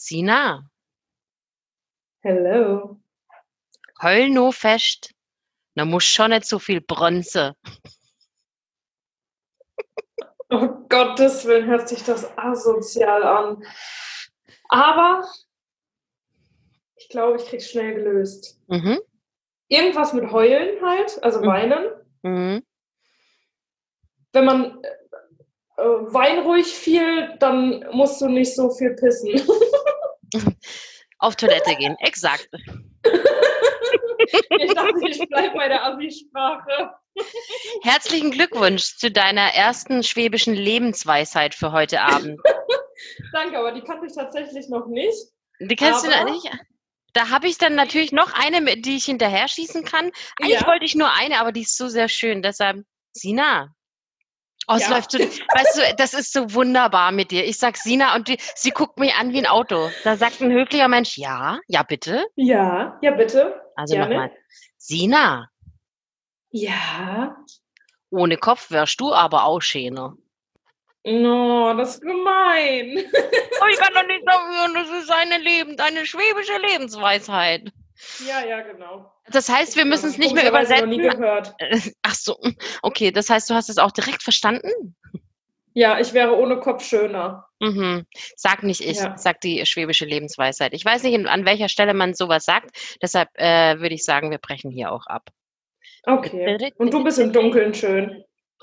Sina, Hello. heul no fest. Da muss schon nicht so viel Bronze. Oh Gottes Willen hört sich das asozial an. Aber ich glaube, ich krieg's schnell gelöst. Mhm. Irgendwas mit Heulen halt, also Mhm. weinen. Mhm. Wenn man äh, weinruhig viel, dann musst du nicht so viel pissen. Auf Toilette gehen, exakt. ich dachte, ich bleibe bei der Assi-Sprache. Herzlichen Glückwunsch zu deiner ersten schwäbischen Lebensweisheit für heute Abend. Danke, aber die kannte ich tatsächlich noch nicht. Die kennst du Aber- noch nicht? Da habe ich dann natürlich noch eine, die ich hinterher schießen kann. Eigentlich Ja. wollte ich nur eine, aber die ist so sehr schön. Deshalb, Sina. Oh, es Ja. läuft so, weißt du, das ist so wunderbar mit dir. Ich sag Sina und die, sie guckt mich an wie ein Auto. Da sagt ein höflicher Mensch, ja, ja bitte. Ja, ja, bitte. Also nochmal. Sina, Ja. ohne Kopf wärst du aber auch schöner. No, das ist gemein. Oh, ich kann doch nicht sagen, das ist eine Leben, eine schwäbische Lebensweisheit. Ja, ja, genau. Das heißt, wir müssen es nicht mehr Komischerweise noch nie übersetzen. gehört. Ach so, okay, das heißt, du hast es auch direkt verstanden? Ja, ich wäre ohne Kopf schöner. Mhm. Sag nicht ich, Ja. sagt die schwäbische Lebensweisheit. Ich weiß nicht, an welcher Stelle man sowas sagt. Deshalb äh, würde ich sagen, wir brechen hier auch ab. Okay. Und du bist im Dunkeln schön.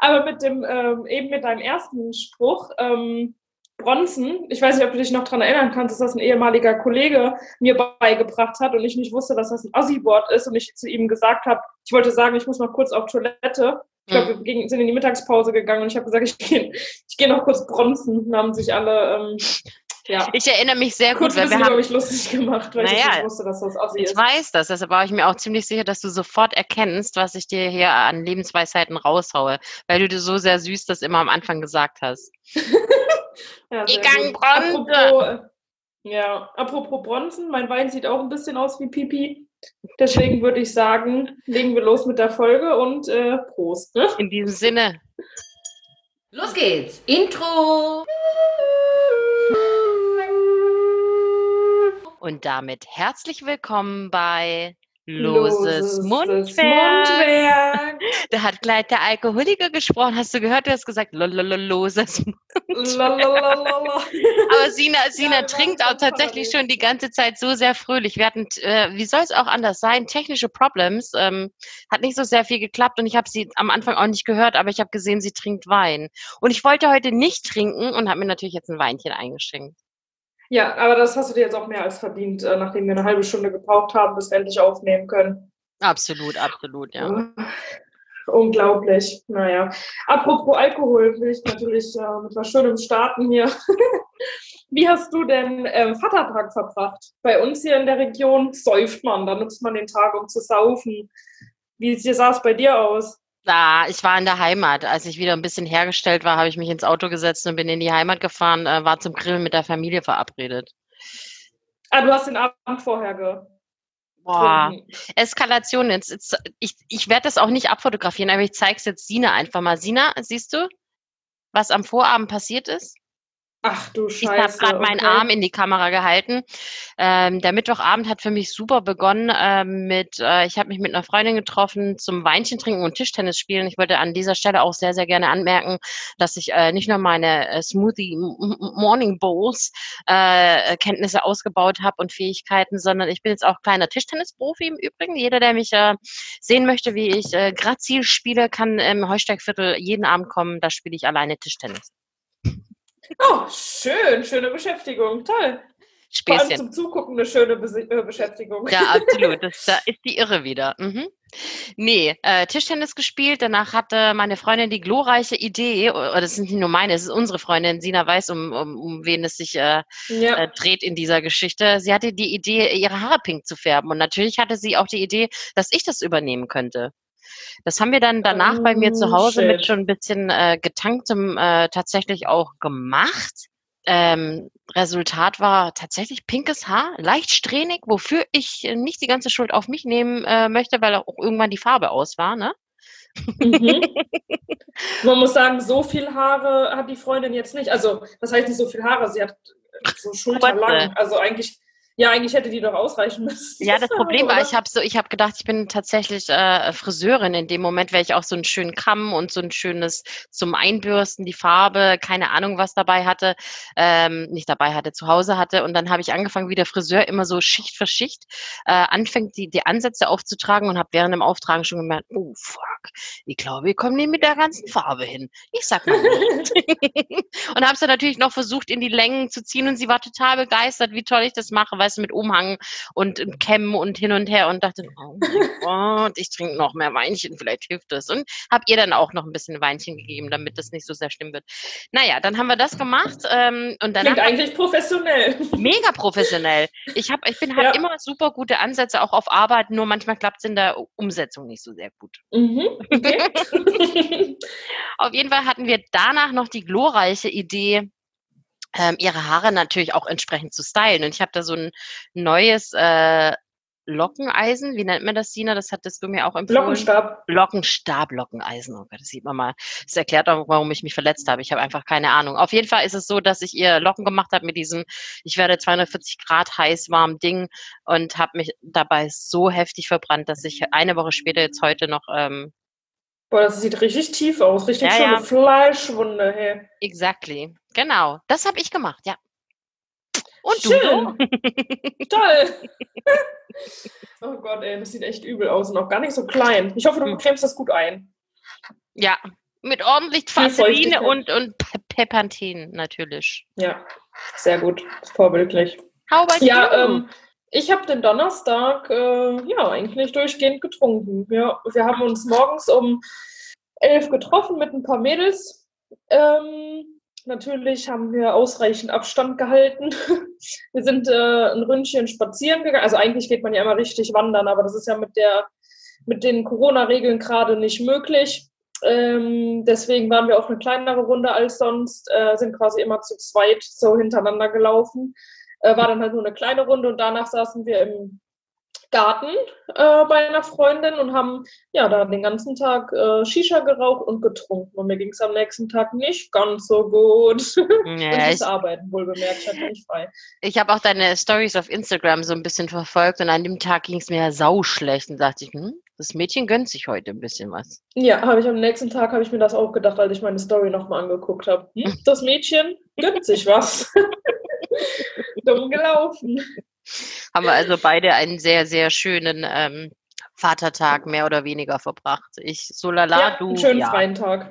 Aber mit dem, ähm, eben mit deinem ersten Spruch, ähm, Bronzen, ich weiß nicht, ob du dich noch daran erinnern kannst, dass das ein ehemaliger Kollege mir beigebracht hat und ich nicht wusste, dass das ein Ossi-Wort ist und ich zu ihm gesagt habe, ich wollte sagen, ich muss noch kurz auf Toilette. Ich glaube, wir gingen- sind in die Mittagspause gegangen und ich habe gesagt, ich gehe ich geh noch kurz bronzen. Dann haben sich alle ähm, ja, Ich erinnere mich sehr gut, kurz weil wir haben, mich lustig gemacht, weil ich Naja, nicht wusste, dass das Ossi ich ist. weiß das, deshalb war ich mir auch ziemlich sicher, dass du sofort erkennst, was ich dir hier an Lebensweisheiten raushaue, weil du dir so sehr süß das immer am Anfang gesagt hast. Ja, Die sehr Gang gut. Bronze. Apropos, äh, ja, apropos Bronzen, mein Wein sieht auch ein bisschen aus wie Pipi. Deswegen würde ich sagen, legen wir los mit der Folge und äh, Prost. Ne? In diesem Sinne, Los geht's. Intro. und damit herzlich willkommen bei Loses, Mundwerk. Mundwerk. Da hat gleich der Alkoholiker gesprochen. Hast du gehört? Du hast gesagt, lolololoses. Lalalala. Aber Sina, Sina wir trinkt auch tatsächlich schon die ganze Zeit so sehr fröhlich. Wir hatten, äh, wie soll es auch anders sein, technische Problems. Ähm, hat nicht so sehr viel geklappt und ich habe sie am Anfang auch nicht gehört, aber ich habe gesehen, sie trinkt Wein. Und ich wollte heute nicht trinken und habe mir natürlich jetzt ein Weinchen eingeschenkt. Ja, aber das hast du dir jetzt auch mehr als verdient, äh, nachdem wir eine halbe Stunde gebraucht haben, bis wir endlich aufnehmen können. Absolut, absolut, ja. Unglaublich. Naja. Apropos Alkohol, will ich natürlich äh, mit was Schönem starten hier. Wie hast du denn ähm, Vatertag verbracht? Bei uns hier in der Region säuft man, da nutzt man den Tag, um zu saufen. Wie sah es bei dir aus? Da, ich war in der Heimat. Als ich wieder ein bisschen hergestellt war, habe ich mich ins Auto gesetzt und bin in die Heimat gefahren, äh, war zum Grillen mit der Familie verabredet. Ah, du hast den Abend vorher ge Boah. Eskalation. Jetzt, jetzt, ich ich werde das auch nicht abfotografieren, aber ich zeige es jetzt Sina einfach mal. Sina, siehst du, was am Vorabend passiert ist? Ach du Ich habe Scheiße. gerade meinen okay. Arm in die Kamera gehalten. Ähm, der Mittwochabend hat für mich super begonnen ähm, mit, äh, ich habe mich mit einer Freundin getroffen zum Weinchen trinken und Tischtennis spielen. Ich wollte an dieser Stelle auch sehr, sehr gerne anmerken, dass ich äh, nicht nur meine äh, Smoothie Morning Bowls äh, Kenntnisse ausgebaut habe und Fähigkeiten, sondern ich bin jetzt auch kleiner Tischtennisprofi im Übrigen. Jeder, der mich äh, sehen möchte, wie ich äh, Grazil spiele, kann im Heusteigviertel jeden Abend kommen. Da spiele ich alleine Tischtennis. Oh, schön, schöne Beschäftigung. Toll. Vor allem Späßchen. zum Zugucken eine schöne Besi äh, Beschäftigung. Ja, absolut. Das, da ist die Irre wieder. Mhm. Nee, äh, Tischtennis gespielt. Danach hatte meine Freundin die glorreiche Idee, oder das sind nicht nur meine, es ist unsere Freundin, Sina weiß, um, um, um wen es sich äh, ja. äh, dreht in dieser Geschichte. Sie hatte die Idee, ihre Haare pink zu färben. Und natürlich hatte sie auch die Idee, dass ich das übernehmen könnte. Das haben wir dann danach bei mir zu Oh, Hause mit shit. schon ein bisschen äh, getanktem äh, tatsächlich auch gemacht. Ähm, Resultat war tatsächlich pinkes Haar, leicht strähnig, wofür ich äh, nicht die ganze Schuld auf mich nehmen äh, möchte, weil auch irgendwann die Farbe aus war. Ne? Mhm. Man muss sagen, so viel Haare hat die Freundin jetzt nicht. Also, das heißt nicht so viel Haare, sie hat so schulterlang. Also eigentlich ja, eigentlich hätte die doch ausreichen müssen. Ja, das Problem war, ich habe so, ich habe gedacht, ich bin tatsächlich äh, Friseurin in dem Moment, weil ich auch so einen schönen Kamm und so ein schönes zum Einbürsten, die Farbe, keine Ahnung, was dabei hatte, ähm, nicht dabei hatte, zu Hause hatte. Und dann habe ich angefangen, wie der Friseur immer so Schicht für Schicht äh, anfängt, die, die Ansätze aufzutragen und habe während dem Auftragen schon gemerkt, oh fuck, ich glaube, wir kommen nicht mit der ganzen Farbe hin. Ich sag mal nicht. und habe es dann natürlich noch versucht, in die Längen zu ziehen und sie war total begeistert, wie toll ich das mache, weil weißt du, mit Umhang und Kämmen und hin und her und dachte, oh mein Gott, ich trinke noch mehr Weinchen, vielleicht hilft das. Und habe ihr dann auch noch ein bisschen Weinchen gegeben, damit das nicht so sehr schlimm wird. Naja, dann haben wir das gemacht. Ähm, und Klingt eigentlich professionell. Mega professionell. Ich, hab, ich bin halt ja. immer super gute Ansätze, auch auf Arbeit, nur manchmal klappt es in der Umsetzung nicht so sehr gut. Mhm, okay. auf jeden Fall hatten wir danach noch die glorreiche Idee, ähm, ihre Haare natürlich auch entsprechend zu stylen. Und ich habe da so ein neues äh, Lockeneisen, wie nennt man das, Sina? Das hattest du mir auch empfohlen. Lockenstab. Lockenstab, Lockeneisen. Oh Gott, das sieht man mal. Das erklärt auch, warum ich mich verletzt habe. Ich habe einfach keine Ahnung. Auf jeden Fall ist es so, dass ich ihr Locken gemacht habe mit diesem, ich werde 240 Grad heiß warm Ding und habe mich dabei so heftig verbrannt, dass ich eine Woche später jetzt heute noch ähm, Boah, das sieht richtig tief aus. Richtig ja, schöne ja. Fleischwunde. Hey. Exactly. Genau. Das habe ich gemacht, ja. Und Schön. du? Toll. oh Gott, ey, das sieht echt übel aus und auch gar nicht so klein. Ich hoffe, du hm. cremst das gut ein. Ja, mit ordentlich Vaseline und, und Pepanthen natürlich. Ja, sehr gut. Vorbildlich. How about ja, you? Ähm, ich habe den Donnerstag äh, ja eigentlich durchgehend getrunken. Ja, wir haben uns morgens um elf getroffen mit ein paar Mädels. Ähm, natürlich haben wir ausreichend Abstand gehalten. wir sind äh, ein Ründchen spazieren gegangen. Also eigentlich geht man ja immer richtig wandern, aber das ist ja mit der mit den Corona-Regeln gerade nicht möglich. Ähm, deswegen waren wir auch eine kleinere Runde als sonst, äh, sind quasi immer zu zweit so hintereinander gelaufen. Äh, war dann halt nur eine kleine Runde und danach saßen wir im Garten äh, bei einer Freundin und haben ja da den ganzen Tag äh, Shisha geraucht und getrunken. Und mir ging es am nächsten Tag nicht ganz so gut. Ja, und ich arbeiten wohl bemerkt, ich hatte nicht frei. Ich habe auch deine Stories auf Instagram so ein bisschen verfolgt und an dem Tag ging es mir sauschlecht und dachte ich, hm, das Mädchen gönnt sich heute ein bisschen was. Ja, habe ich am nächsten Tag habe ich mir das auch gedacht, als ich meine Story nochmal angeguckt habe. Hm, das Mädchen gönnt sich was. Dumm gelaufen. Haben wir also beide einen sehr, sehr schönen ähm, Vatertag mehr oder weniger verbracht. Ich so lala, ja, du. Einen schönen ja. freien Tag.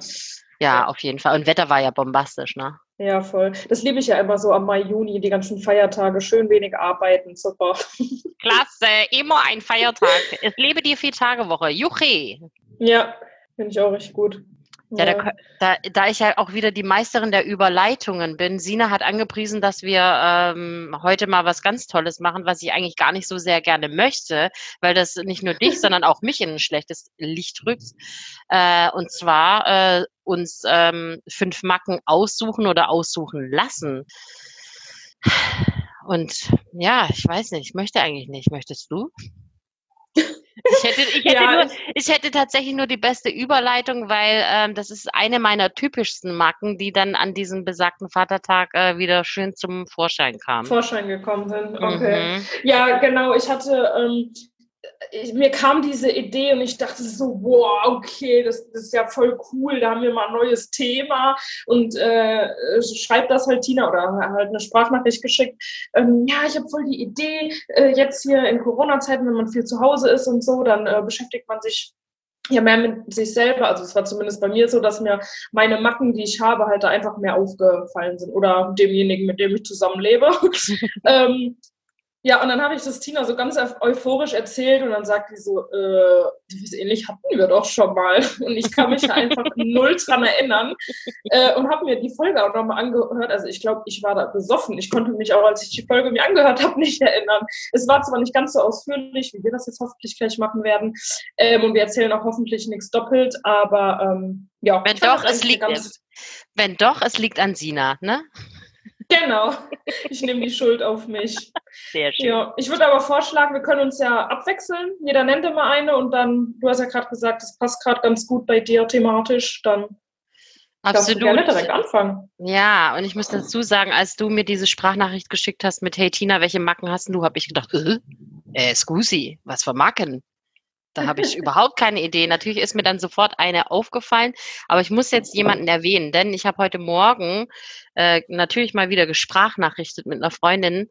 Ja, auf jeden Fall. Und Wetter war ja bombastisch, ne? Ja, voll. Das liebe ich ja immer so am Mai, Juni, die ganzen Feiertage. Schön wenig arbeiten, super. Klasse, immer ein Feiertag. Es lebe die Vier-Tage-Woche. Juche! Ja, finde ich auch richtig gut. Ja, da, da, da ich ja auch wieder die Meisterin der Überleitungen bin, Sina hat angepriesen, dass wir ähm, heute mal was ganz Tolles machen, was ich eigentlich gar nicht so sehr gerne möchte, weil das nicht nur dich, sondern auch mich in ein schlechtes Licht rückt. Äh, und zwar äh, uns ähm, fünf Macken aussuchen oder aussuchen lassen. Und ja, ich weiß nicht, ich möchte eigentlich nicht. Möchtest du? Ich hätte, ich, hätte ja, nur, ich hätte tatsächlich nur die beste Überleitung, weil ähm, das ist eine meiner typischsten Macken, die dann an diesem besagten Vatertag äh, wieder schön zum Vorschein kam. Vorschein gekommen sind, okay. Mhm. Ja, genau. Ich hatte ähm, ich, mir kam diese Idee und ich dachte so, wow, okay, das, das, ist ja voll cool, da haben wir mal ein neues Thema und äh, schreibt das halt Tina oder halt eine Sprachnachricht geschickt. Ähm, ja, ich habe voll die Idee, äh, jetzt hier in Corona-Zeiten, wenn man viel zu Hause ist und so, dann äh, beschäftigt man sich ja mehr mit sich selber. Also es war zumindest bei mir so, dass mir meine Macken, die ich habe, halt einfach mehr aufgefallen sind oder demjenigen, mit dem ich zusammenlebe. ähm, ja, und dann habe ich das Tina so ganz euphorisch erzählt und dann sagt die so, äh, was ähnlich hatten wir doch schon mal. Und ich kann mich einfach null dran erinnern äh, und habe mir die Folge auch nochmal angehört. Also ich glaube, ich war da besoffen. Ich konnte mich auch, als ich die Folge mir angehört habe, nicht erinnern. Es war zwar nicht ganz so ausführlich, wie wir das jetzt hoffentlich gleich machen werden. Ähm, und wir erzählen auch hoffentlich nichts doppelt, aber ähm, ja. Wenn doch, es liegt, wenn doch, es liegt an Sina, ne? Genau. Ich nehme die Schuld auf mich. Sehr schön. Ja, ich würde aber vorschlagen, wir können uns ja abwechseln. Jeder nennt immer eine und dann, du hast ja gerade gesagt, das passt gerade ganz gut bei dir thematisch, dann darfst du gerne Absolut. direkt anfangen. Ja, und ich muss dazu sagen, als du mir diese Sprachnachricht geschickt hast mit Hey Tina, welche Macken hast du, habe ich gedacht, äh, äh, Scusi, was für Macken? Da habe ich überhaupt keine Idee. Natürlich ist mir dann sofort eine aufgefallen, aber ich muss jetzt jemanden erwähnen, denn ich habe heute Morgen äh, natürlich mal wieder gesprachnachrichtet mit einer Freundin.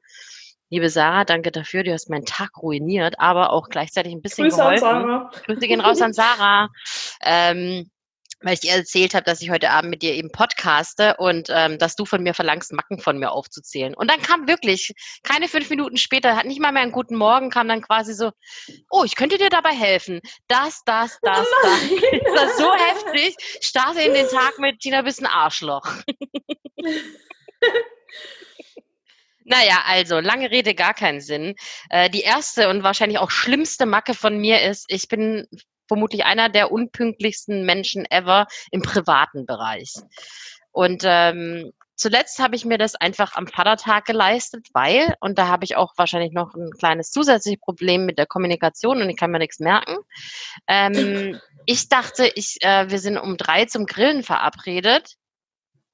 Liebe Sarah, danke dafür, du hast meinen Tag ruiniert, aber auch gleichzeitig ein bisschen Grüße an geholfen. Sarah. Grüße gehen raus an Sarah. Ähm, weil ich ihr erzählt habe, dass ich heute Abend mit dir eben podcaste und ähm, dass du von mir verlangst, Macken von mir aufzuzählen. Und dann kam wirklich, keine fünf Minuten später, hat nicht mal mehr einen guten Morgen, kam dann quasi so, oh, ich könnte dir dabei helfen. Das, das, das, das. Nein. Das war so heftig. Starte in den Tag mit Tina bist ein Arschloch. Naja, also lange Rede, gar keinen Sinn. Äh, die erste und wahrscheinlich auch schlimmste Macke von mir ist, ich bin vermutlich einer der unpünktlichsten Menschen ever im privaten Bereich. Und ähm, zuletzt habe ich mir das einfach am Vatertag geleistet, weil, und da habe ich auch wahrscheinlich noch ein kleines zusätzliches Problem mit der Kommunikation und ich kann mir nichts merken. Ähm, ich dachte, ich, äh, wir sind um drei zum Grillen verabredet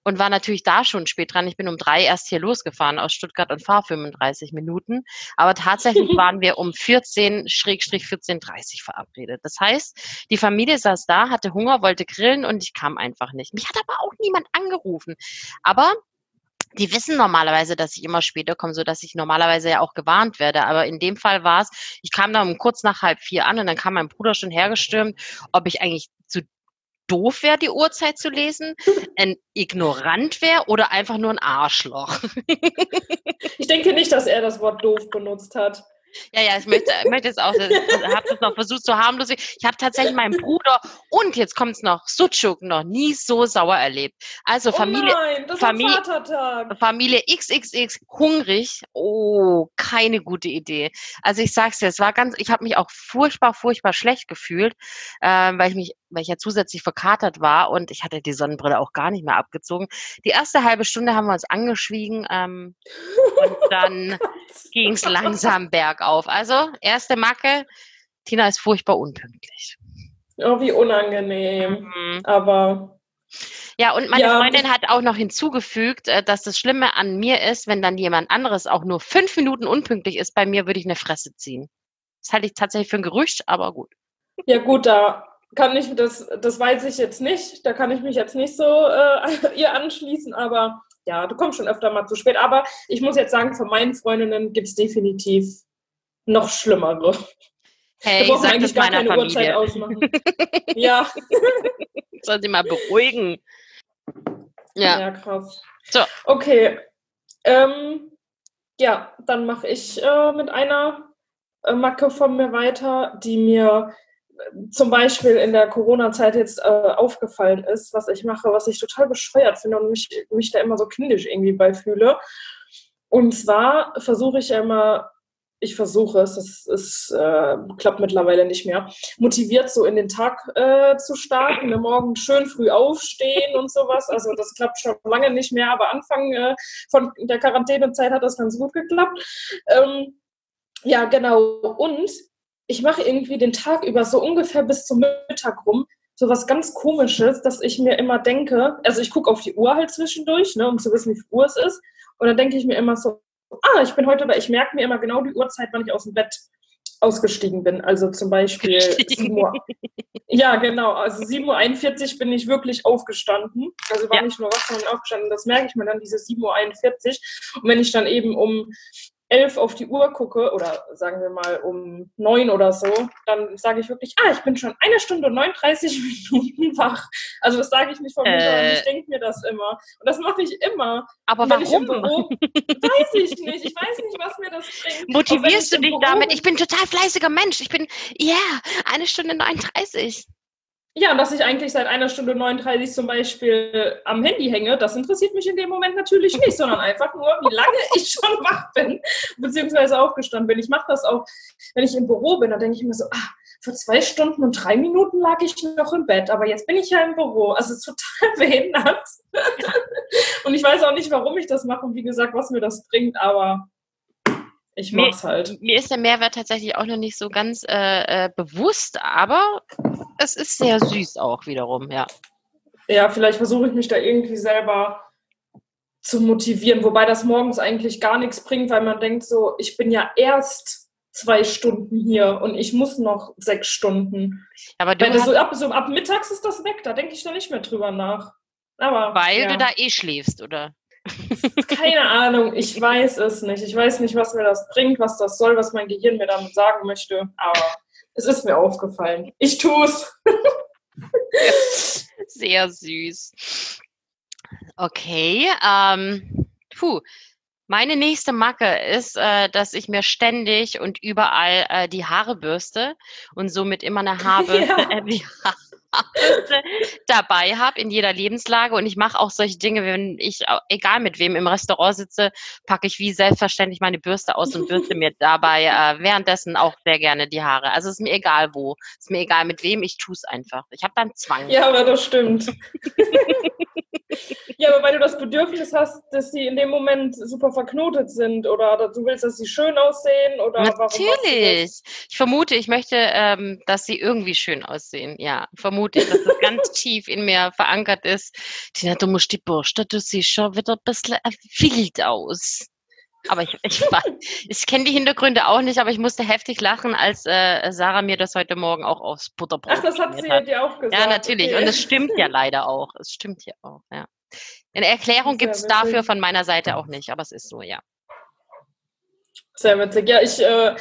und war natürlich da schon spät dran. Ich bin um drei erst hier losgefahren aus Stuttgart und fahre 35 Minuten. Aber tatsächlich waren wir um 14, Schrägstrich 14.30 verabredet. Das heißt, die Familie saß da, hatte Hunger, wollte grillen und ich kam einfach nicht. Mich hat aber auch niemand angerufen. Aber die wissen normalerweise, dass ich immer später komme, so dass ich normalerweise ja auch gewarnt werde. Aber in dem Fall war es, ich kam dann um kurz nach halb vier an und dann kam mein Bruder schon hergestürmt, ob ich eigentlich zu doof wäre, die Uhrzeit zu lesen, ein Ignorant wäre oder einfach nur ein Arschloch. Ich denke nicht, dass er das Wort doof benutzt hat. Ja, ja, ich möchte, ich möchte jetzt auch, ich habe das noch versucht, so harmlos. Ich habe tatsächlich meinen Bruder und jetzt kommt's noch, Sucuk noch nie so sauer erlebt. Also Familie, oh nein, das Familie-. Familie XXX hungrig. Oh, keine gute Idee. Also ich sag's dir, es war ganz, ich habe mich auch furchtbar, furchtbar schlecht gefühlt, ähm, weil ich mich, weil ich ja zusätzlich verkatert war und ich hatte die Sonnenbrille auch gar nicht mehr abgezogen. Die erste halbe Stunde haben wir uns angeschwiegen ähm, und dann ging's langsam bergauf. Also erste Macke, Tina ist furchtbar unpünktlich. Oh, wie unangenehm. Mhm. Aber Ja, und meine Ja. Freundin hat auch noch hinzugefügt, äh, dass das Schlimme an mir ist, wenn dann jemand anderes auch nur fünf Minuten unpünktlich ist, bei mir würde ich eine Fresse ziehen. Das halte ich tatsächlich für ein Gerücht, aber gut. ja gut, da kann ich, das, das weiß ich jetzt nicht. Da kann ich mich jetzt nicht so äh, ihr anschließen, aber ja, du kommst schon öfter mal zu spät. Aber ich muss jetzt sagen, von meinen Freundinnen gibt es definitiv noch schlimmere. Hey, ich sag das meiner Familie. ausmachen. ja, Soll sie mal beruhigen. ja. Ja. krass. So. Okay. Ähm, ja, dann mache ich äh, mit einer äh, Macke von mir weiter, die mir zum Beispiel in der Corona-Zeit jetzt äh, aufgefallen ist, was ich mache, was ich total bescheuert finde und mich, mich da immer so kindisch irgendwie bei fühle. Und zwar versuche ich immer, ich versuche es, es, es äh, klappt mittlerweile nicht mehr, motiviert so in den Tag äh, zu starten, ne, morgen schön früh aufstehen und sowas. Also das klappt schon lange nicht mehr, aber Anfang äh, von der Quarantänezeit hat das ganz gut geklappt. Ähm, ja, genau. Und ich mache irgendwie den Tag über so ungefähr bis zum Mittag rum so was ganz Komisches, dass ich mir immer denke, also ich gucke auf die Uhr halt zwischendurch, ne, um zu wissen, wie viel Uhr es ist. Und dann denke ich mir immer so, ah, ich bin heute, oder ich merke mir immer genau die Uhrzeit, wann ich aus dem Bett ausgestiegen bin. Also zum Beispiel 7 Uhr. Ja, genau. Also 7.41 Uhr bin ich wirklich aufgestanden. Also war Ja. nicht nur was, sondern aufgestanden. Das merke ich mir dann, diese 7.41 Uhr. Und wenn ich dann eben um 11 auf die Uhr gucke, oder sagen wir mal um 9 oder so, dann sage ich wirklich, ah, ich bin schon eine Stunde und 39 Minuten wach. Also das sage ich nicht von mir, Äh. ich denke mir das immer. Und das mache ich immer. Aber wenn ich warum? Büro, weiß ich nicht. Ich weiß nicht, was mir das bringt. Motivierst du dich Büro damit? Ich bin total fleißiger Mensch. Ich bin, ja, eine Stunde 39. Ja, und dass ich eigentlich seit einer Stunde 39 zum Beispiel am Handy hänge, das interessiert mich in dem Moment natürlich nicht, sondern einfach nur, wie lange ich schon wach bin, beziehungsweise aufgestanden bin. Ich mache das auch, wenn ich im Büro bin, da denke ich mir so, ah, vor zwei Stunden und drei Minuten lag ich noch im Bett, aber jetzt bin ich ja im Büro. Also es ist total behindert. Und ich weiß auch nicht, warum ich das mache und wie gesagt, was mir das bringt, aber ich Mir- mach's halt. Mir ist der Mehrwert tatsächlich auch noch nicht so ganz äh, äh, bewusst, aber es ist sehr süß auch wiederum, ja. Ja, vielleicht versuche ich mich da irgendwie selber zu motivieren, wobei das morgens eigentlich gar nichts bringt, weil man denkt so, ich bin ja erst zwei Stunden hier und ich muss noch sechs Stunden. Aber du das so ab, so ab mittags ist das weg, da denke ich dann nicht mehr drüber nach. Aber weil ja, du da eh schläfst, oder? keine Ahnung, ich weiß es nicht. Ich weiß nicht, was mir das bringt, was das soll, was mein Gehirn mir damit sagen möchte, aber es ist mir aufgefallen. Ich tu's. Sehr süß. Okay, ähm, puh. Meine nächste Macke ist, äh, dass ich mir ständig und überall äh, die Haare bürste und somit immer eine Haarbürste, Ja. äh, die Haarbürste dabei habe in jeder Lebenslage. Und ich mache auch solche Dinge, wenn ich, egal mit wem im Restaurant sitze, packe ich wie selbstverständlich meine Bürste aus und bürste mir dabei äh, währenddessen auch sehr gerne die Haare. Also ist mir egal wo, ist mir egal mit wem, ich tue es einfach. Ich habe dann Zwang. Ja, aber das stimmt. ja, aber weil du das Bedürfnis hast, dass sie in dem Moment super verknotet sind oder du willst, dass sie schön aussehen oder Natürlich. Ich vermute, ich möchte, ähm, dass sie irgendwie schön aussehen. Ja, vermute ich, dass das ganz tief in mir verankert ist. Tina, du musst die Bürste, du siehst schon wieder ein bisschen wild aus. Aber ich, ich, ich kenne die Hintergründe auch nicht, aber ich musste heftig lachen, als äh, Sarah mir das heute Morgen auch aufs Butterbrot Ach, das hat sie hat. dir auch gesagt. Ja, natürlich. Okay. Und es stimmt ja leider auch. Es stimmt ja auch, ja. Eine Erklärung gibt es dafür von meiner Seite auch nicht, aber es ist so, ja. Sehr witzig. Ja, ich, äh,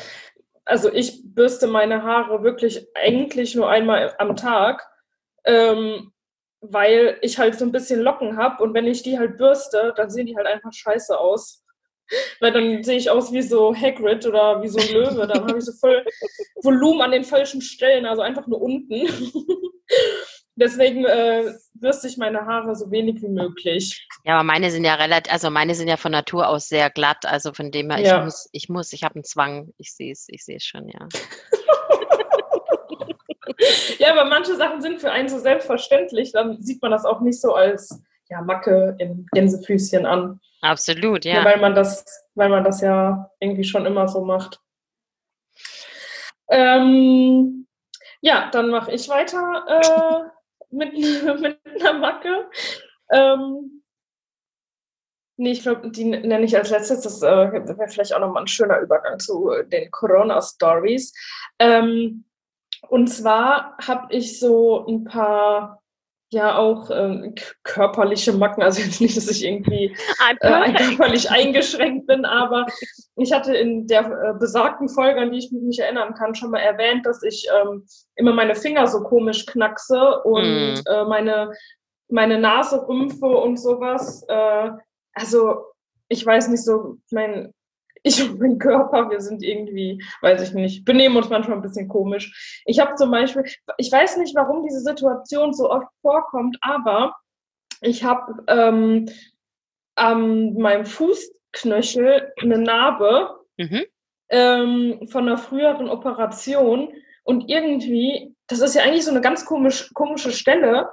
also ich bürste meine Haare wirklich eigentlich nur einmal am Tag, ähm, weil ich halt so ein bisschen Locken habe und wenn ich die halt bürste, dann sehen die halt einfach scheiße aus. Weil dann sehe ich aus wie so Hagrid oder wie so ein Löwe. Dann habe ich so voll Volumen an den falschen Stellen, also einfach nur unten. Deswegen äh, bürste ich meine Haare so wenig wie möglich. Ja, aber meine sind ja relativ, also meine sind ja von Natur aus sehr glatt, also von dem her, ich Ja. muss, ich muss, ich habe einen Zwang, ich sehe es, ich sehe es schon, ja. Ja, aber manche Sachen sind für einen so selbstverständlich, dann sieht man das auch nicht so als ja, Macke im Gänsefüßchen an. Absolut, Ja. ja. weil, man das, weil man das ja irgendwie schon immer so macht. Ähm, ja, dann mache ich weiter äh, mit, mit einer Macke. Ähm, nee, ich glaube, die nenne ich als letztes. Das äh, wäre vielleicht auch nochmal ein schöner Übergang zu den Corona-Stories. Ähm, und zwar habe ich so ein paar, ja, auch ähm, körperliche Macken. Also jetzt nicht, dass ich irgendwie äh, körperlich eingeschränkt bin, aber ich hatte in der äh, besagten Folge, an die ich mich nicht erinnern kann, schon mal erwähnt, dass ich ähm, immer meine Finger so komisch knackse und Mm. äh, meine, meine Nase rümpfe und sowas. Äh, also ich weiß nicht so, mein, ich und mein Körper, wir sind irgendwie, weiß ich nicht, benehmen uns manchmal ein bisschen komisch. Ich habe zum Beispiel, ich weiß nicht, warum diese Situation so oft vorkommt, aber ich habe ähm, an meinem Fußknöchel eine Narbe Mhm. ähm, von einer früheren Operation und irgendwie, das ist ja eigentlich so eine ganz komisch, komische Stelle,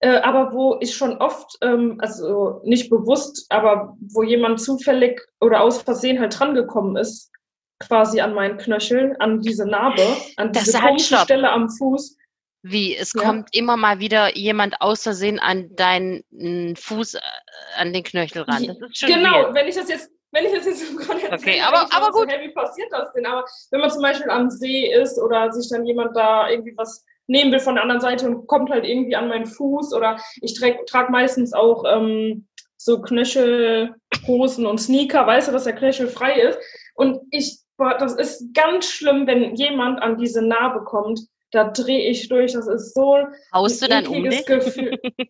äh, aber wo ich schon oft, ähm, also nicht bewusst, aber wo jemand zufällig oder aus Versehen halt drangekommen ist, quasi an meinen Knöcheln, an diese Narbe, an Das diese halt. Stelle am Fuß. Wie, es Ja. kommt immer mal wieder jemand aus Versehen an deinen mm, Fuß, äh, an den Knöchel ran. Das ist schon genau, weird. wenn ich das jetzt, wenn ich das jetzt gerade erzähle, Okay, aber- ich aber auch so. Hey, wie passiert das denn? Aber wenn man zum Beispiel am See ist oder sich dann jemand da irgendwie was nehmen will von der anderen Seite und kommt halt irgendwie an meinen Fuß oder ich trage trag meistens auch ähm, so Knöchelhosen und Sneaker, weißt du, dass der Knöchel frei ist. Und ich, boah, das ist ganz schlimm, wenn jemand an diese Narbe kommt. Da drehe ich durch. Das ist so ein Haust du dann um? Gefühl.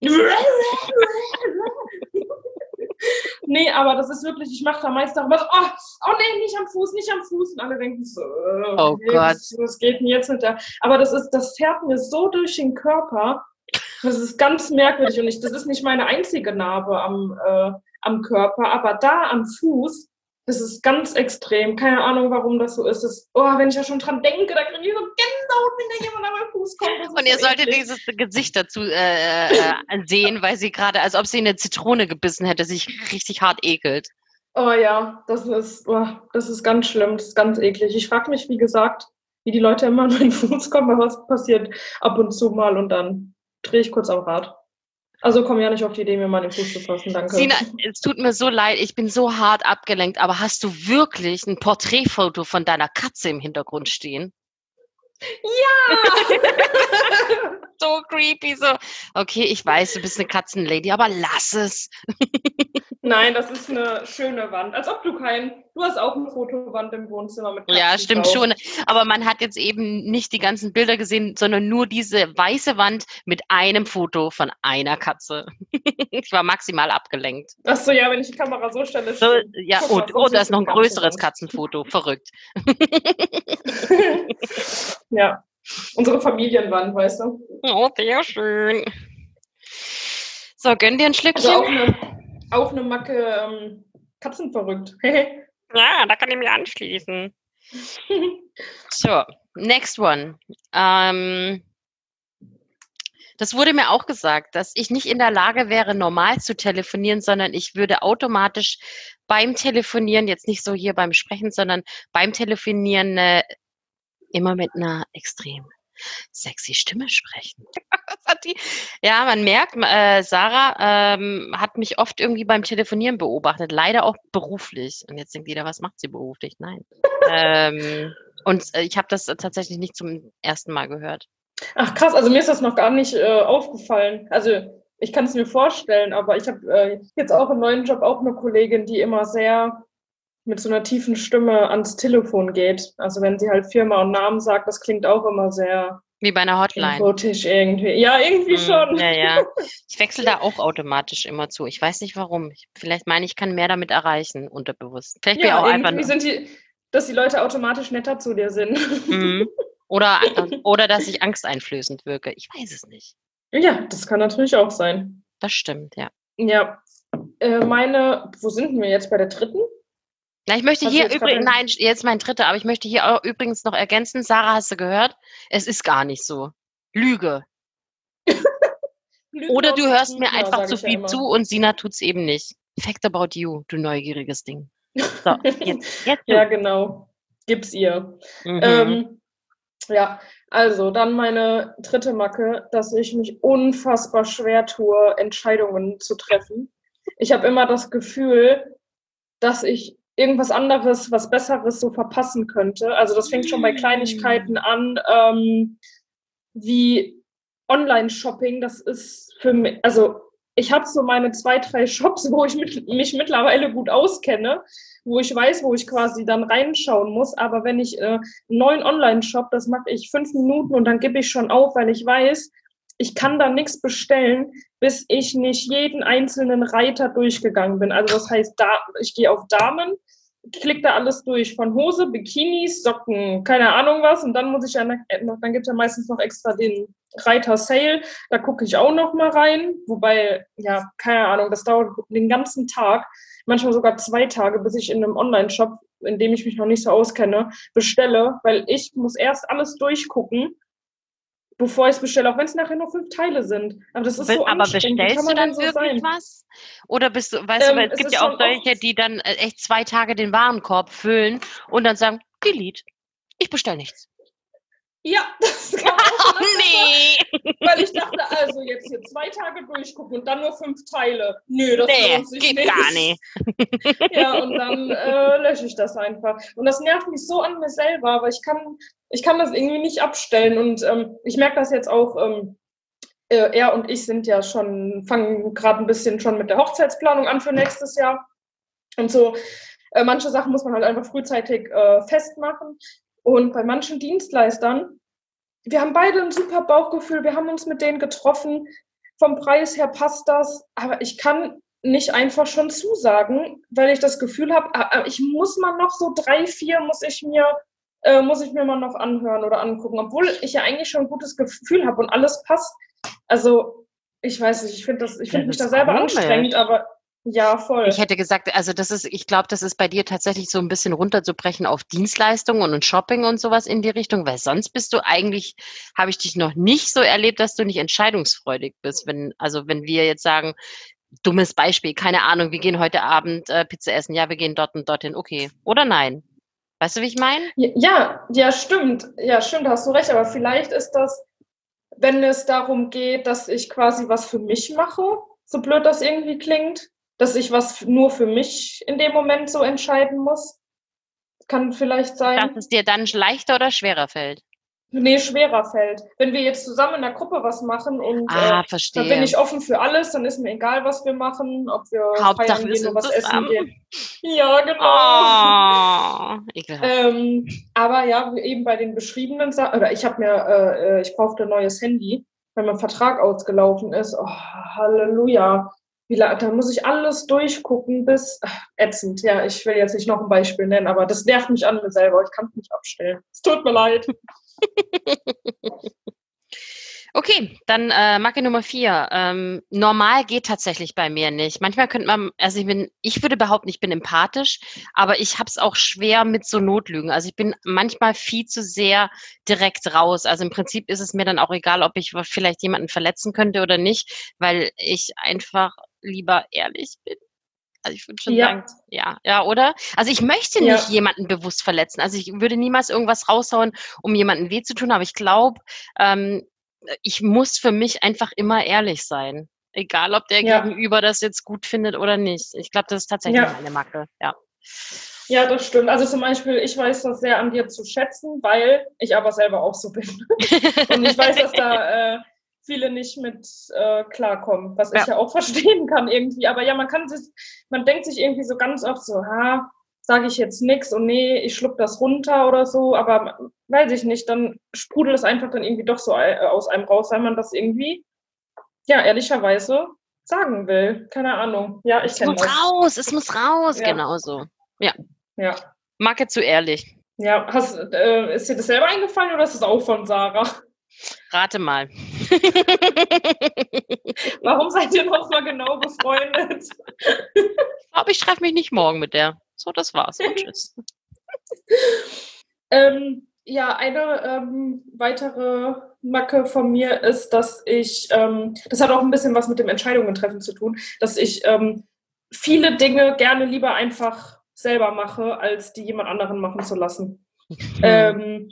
nee, aber das ist wirklich, ich mache da meist darüber, oh, oh nee, nicht am Fuß, nicht am Fuß. Und alle denken so, äh, Oh okay, Gott. Was, was geht denn jetzt mit der? Aber das ist, das fährt mir so durch den Körper. Das ist ganz merkwürdig. Und ich, das ist nicht meine einzige Narbe am, äh, am Körper, aber da am Fuß, das ist ganz extrem. Keine Ahnung, warum das so ist. Das, oh, wenn ich da schon dran denke, da kriege ich so Gänsehaut, wenn da jemand an meinen Fuß kommt. Und ihr solltet dieses Gesicht dazu äh, äh, sehen, weil sie gerade, als ob sie eine Zitrone gebissen hätte, sich richtig hart ekelt. Oh ja, das ist, oh, das ist ganz schlimm, das ist ganz eklig. Ich frage mich, wie gesagt, wie die Leute immer an meinen Fuß kommen, aber was passiert ab und zu mal und dann drehe ich kurz am Rad. Also komm ja nicht auf die Idee, mir mal den Fuß zu fassen, danke. Sina, es tut mir so leid, ich bin so hart abgelenkt, aber hast du wirklich ein Porträtfoto von deiner Katze im Hintergrund stehen? Ja! so creepy, so. Okay, ich weiß, du bist eine Katzenlady, aber lass es. Nein, das ist eine schöne Wand. Als ob du kein, du hast auch eine Fotowand im Wohnzimmer mit Ja, Katzen stimmt drauf. schon. Aber man hat jetzt eben nicht die ganzen Bilder gesehen, sondern nur diese weiße Wand mit einem Foto von einer Katze. ich war maximal abgelenkt. Ach so, ja, wenn ich die Kamera so stelle. So, ja, oh, oh, da ist noch ein größeres Katze. Katzenfoto. Verrückt. ja, unsere Familienwand, weißt du. Oh, sehr schön. So, gönn dir ein Schlückchen. Also auch eine, Macke ähm, Katzenverrückt. Ja, da kann ich mich anschließen. So, next one. Ähm, das wurde mir auch gesagt, dass ich nicht in der Lage wäre, normal zu telefonieren, sondern ich würde automatisch beim Telefonieren, jetzt nicht so hier beim Sprechen, sondern beim Telefonieren äh, immer mit einer extrem sexy Stimme sprechen. Das hat die, ja, man merkt, äh, Sarah ähm, hat mich oft irgendwie beim Telefonieren beobachtet, leider auch beruflich. Und jetzt denkt jeder, was macht sie beruflich? Nein. ähm, und äh, ich habe das tatsächlich nicht zum ersten Mal gehört. Ach krass, also mir ist das noch gar nicht äh, aufgefallen. Also ich kann es mir vorstellen, aber ich habe äh, jetzt auch im neuen Job auch eine Kollegin, die immer sehr mit so einer tiefen Stimme ans Telefon geht. Also wenn sie halt Firma und Namen sagt, das klingt auch immer sehr Wie bei einer Hotline. irgendwie. Ja, irgendwie Mm, schon. Ja, ja. Ich wechsle da auch automatisch immer zu. Ich weiß nicht warum. Ich, vielleicht meine ich, kann mehr damit erreichen, unterbewusst. Vielleicht bin ich Ja, auch einfach sind die, dass die Leute automatisch netter zu dir sind. Mhm. Oder, oder dass ich angsteinflößend wirke. Ich weiß es nicht. ja, das kann natürlich auch sein. Das stimmt, ja. Ja, äh, meine, wo sind wir jetzt bei der dritten? Na, ich möchte Hast du hier übrigens, nein, jetzt mein dritter, aber ich möchte hier auch übrigens noch ergänzen, Sarah, hast du gehört? Es ist gar nicht so. Lüge. Oder du hörst mir Ja, einfach zu ja viel zu und Sina tut's eben nicht. Fact about you, du neugieriges Ding. So, jetzt, jetzt. Ja, genau. Gib's ihr. Mhm. Ähm, ja, also dann meine dritte Macke, dass ich mich unfassbar schwer tue, Entscheidungen zu treffen. Ich habe immer das Gefühl, dass ich irgendwas anderes, was Besseres so verpassen könnte. Also das fängt schon bei Kleinigkeiten an, ähm, wie Online-Shopping. Das ist für mich, also ich habe so meine zwei, drei Shops, wo ich mit, mich mittlerweile gut auskenne, wo ich weiß, wo ich quasi dann reinschauen muss. Aber wenn ich äh, einen neuen Online-Shop, das mache ich fünf Minuten und dann gebe ich schon auf, weil ich weiß, ich kann da nichts bestellen, bis ich nicht jeden einzelnen Reiter durchgegangen bin. Also das heißt, da, ich gehe auf Damen, klicke da alles durch, von Hose, Bikinis, Socken, keine Ahnung was. Und dann muss ich ja noch, dann gibt es ja meistens noch extra den Reiter Sale. Da gucke ich auch noch mal rein. Wobei, ja, keine Ahnung, das dauert den ganzen Tag, manchmal sogar zwei Tage, bis ich in einem Online-Shop, in dem ich mich noch nicht so auskenne, bestelle, weil ich muss erst alles durchgucken, bevor ich es bestelle, auch wenn es nachher nur fünf Teile sind. Aber das ist so aber anstrengend. Bestellst du man dann so wirklich sein? was? Oder bist du, weißt du, Ähm, weil es gibt ja auch solche, die dann äh, echt zwei Tage den Warenkorb füllen und dann sagen, delete. Ich bestelle nichts. Ja, das kann auch! Weil ich dachte, also jetzt hier zwei Tage durchgucken und dann nur fünf Teile. Nö, das Nee, lohnt sich geht nicht. gar nicht. Ja, und dann äh, lösche ich das einfach. Und das nervt mich so an mir selber, aber ich kann, ich kann das irgendwie nicht abstellen. Und ähm, ich merke das jetzt auch, ähm, äh, er und ich sind ja schon, fangen gerade ein bisschen schon mit der Hochzeitsplanung an für nächstes Jahr. Und so, äh, manche Sachen muss man halt einfach frühzeitig äh, festmachen. Und bei manchen Dienstleistern, wir haben beide ein super Bauchgefühl, wir haben uns mit denen getroffen. Vom Preis her passt das, aber ich kann nicht einfach schon zusagen, weil ich das Gefühl habe, ah, ah, ich muss mal noch so drei, vier muss ich mir äh, muss ich mir mal noch anhören oder angucken, obwohl ich ja eigentlich schon ein gutes Gefühl habe und alles passt. Also ich weiß nicht, ich finde das, ich finde mich da selber anstrengend, aber Ja, voll. Ich hätte gesagt, also das ist, ich glaube, das ist bei dir tatsächlich so ein bisschen runterzubrechen auf Dienstleistungen und Shopping und sowas in die Richtung, weil sonst bist du eigentlich, habe ich dich noch nicht so erlebt, dass du nicht entscheidungsfreudig bist. Wenn, also wenn wir jetzt sagen, dummes Beispiel, keine Ahnung, wir gehen heute Abend äh, Pizza essen, ja, wir gehen dort und dorthin, okay. Oder nein? Weißt du, wie ich meine? Ja, ja, stimmt. Ja, stimmt, hast du recht. Aber vielleicht ist das, wenn es darum geht, dass ich quasi was für mich mache, so blöd das irgendwie klingt, dass ich was nur für mich in dem Moment so entscheiden muss. Kann vielleicht sein. Dass es dir dann leichter oder schwerer fällt. Nee, schwerer fällt. Wenn wir jetzt zusammen in der Gruppe was machen und Ah, äh, dann bin ich offen für alles, dann ist mir egal, was wir machen, ob wir Hauptsache, feiern gehen oder was essen zusammen. gehen. Ja, genau. Oh, ekelhaft. Ähm, aber ja, eben bei den beschriebenen Sachen, oder ich habe mir, äh, äh, ich brauchte ein neues Handy, weil mein Vertrag ausgelaufen ist. Oh, Halleluja. Wie, da muss ich alles durchgucken bis ach, ätzend. Ja, ich will jetzt nicht noch ein Beispiel nennen, aber das nervt mich an mir selber. Ich kann es nicht abstellen. Es tut mir leid. Okay, dann äh, Macke Nummer vier. Ähm, normal geht tatsächlich bei mir nicht. Manchmal könnte man, also ich bin, ich würde behaupten, ich bin empathisch, aber ich habe es auch schwer mit so Notlügen. Also ich bin manchmal viel zu sehr direkt raus. Also im Prinzip ist es mir dann auch egal, ob ich vielleicht jemanden verletzen könnte oder nicht, weil ich einfach lieber ehrlich bin. Also ich würde schon Ja. sagen, ja, ja, oder? Also ich möchte Ja. nicht jemanden bewusst verletzen. Also ich würde niemals irgendwas raushauen, um jemanden weh zu tun, aber ich glaube, ähm, ich muss für mich einfach immer ehrlich sein. Egal, ob der Ja. Gegenüber das jetzt gut findet oder nicht. Ich glaube, das ist tatsächlich Ja. meine Macke. Ja. Ja, das stimmt. Also zum Beispiel, ich weiß das sehr an dir zu schätzen, weil ich aber selber auch so bin. Und ich weiß, dass da äh, viele nicht mit äh, klarkommen, was ich ja auch verstehen kann irgendwie. Aber ja, man kann sich, man denkt sich irgendwie so ganz oft so, ha, sage ich jetzt nichts und nee, ich schluck das runter oder so, aber weiß ich nicht, dann sprudelt es einfach dann irgendwie doch so äh, aus einem raus, weil man das irgendwie, ja, ehrlicherweise sagen will. Keine Ahnung. Ja, ich Es kenne muss das. raus, es muss raus, Ja. genau so. Ja. Macke zu ehrlich. Ja, hast, äh, ist dir das selber eingefallen oder ist das auch von Sarah? Rate mal. Warum seid ihr noch mal genau befreundet? Aber ich treffe mich nicht morgen mit der. So, das war's. Und tschüss. Ähm, ja, eine ähm, weitere Macke von mir ist, dass ich, ähm, das hat auch ein bisschen was mit dem Entscheidungen treffen zu tun, dass ich ähm, viele Dinge gerne lieber einfach selber mache, als die jemand anderen machen zu lassen. Ähm,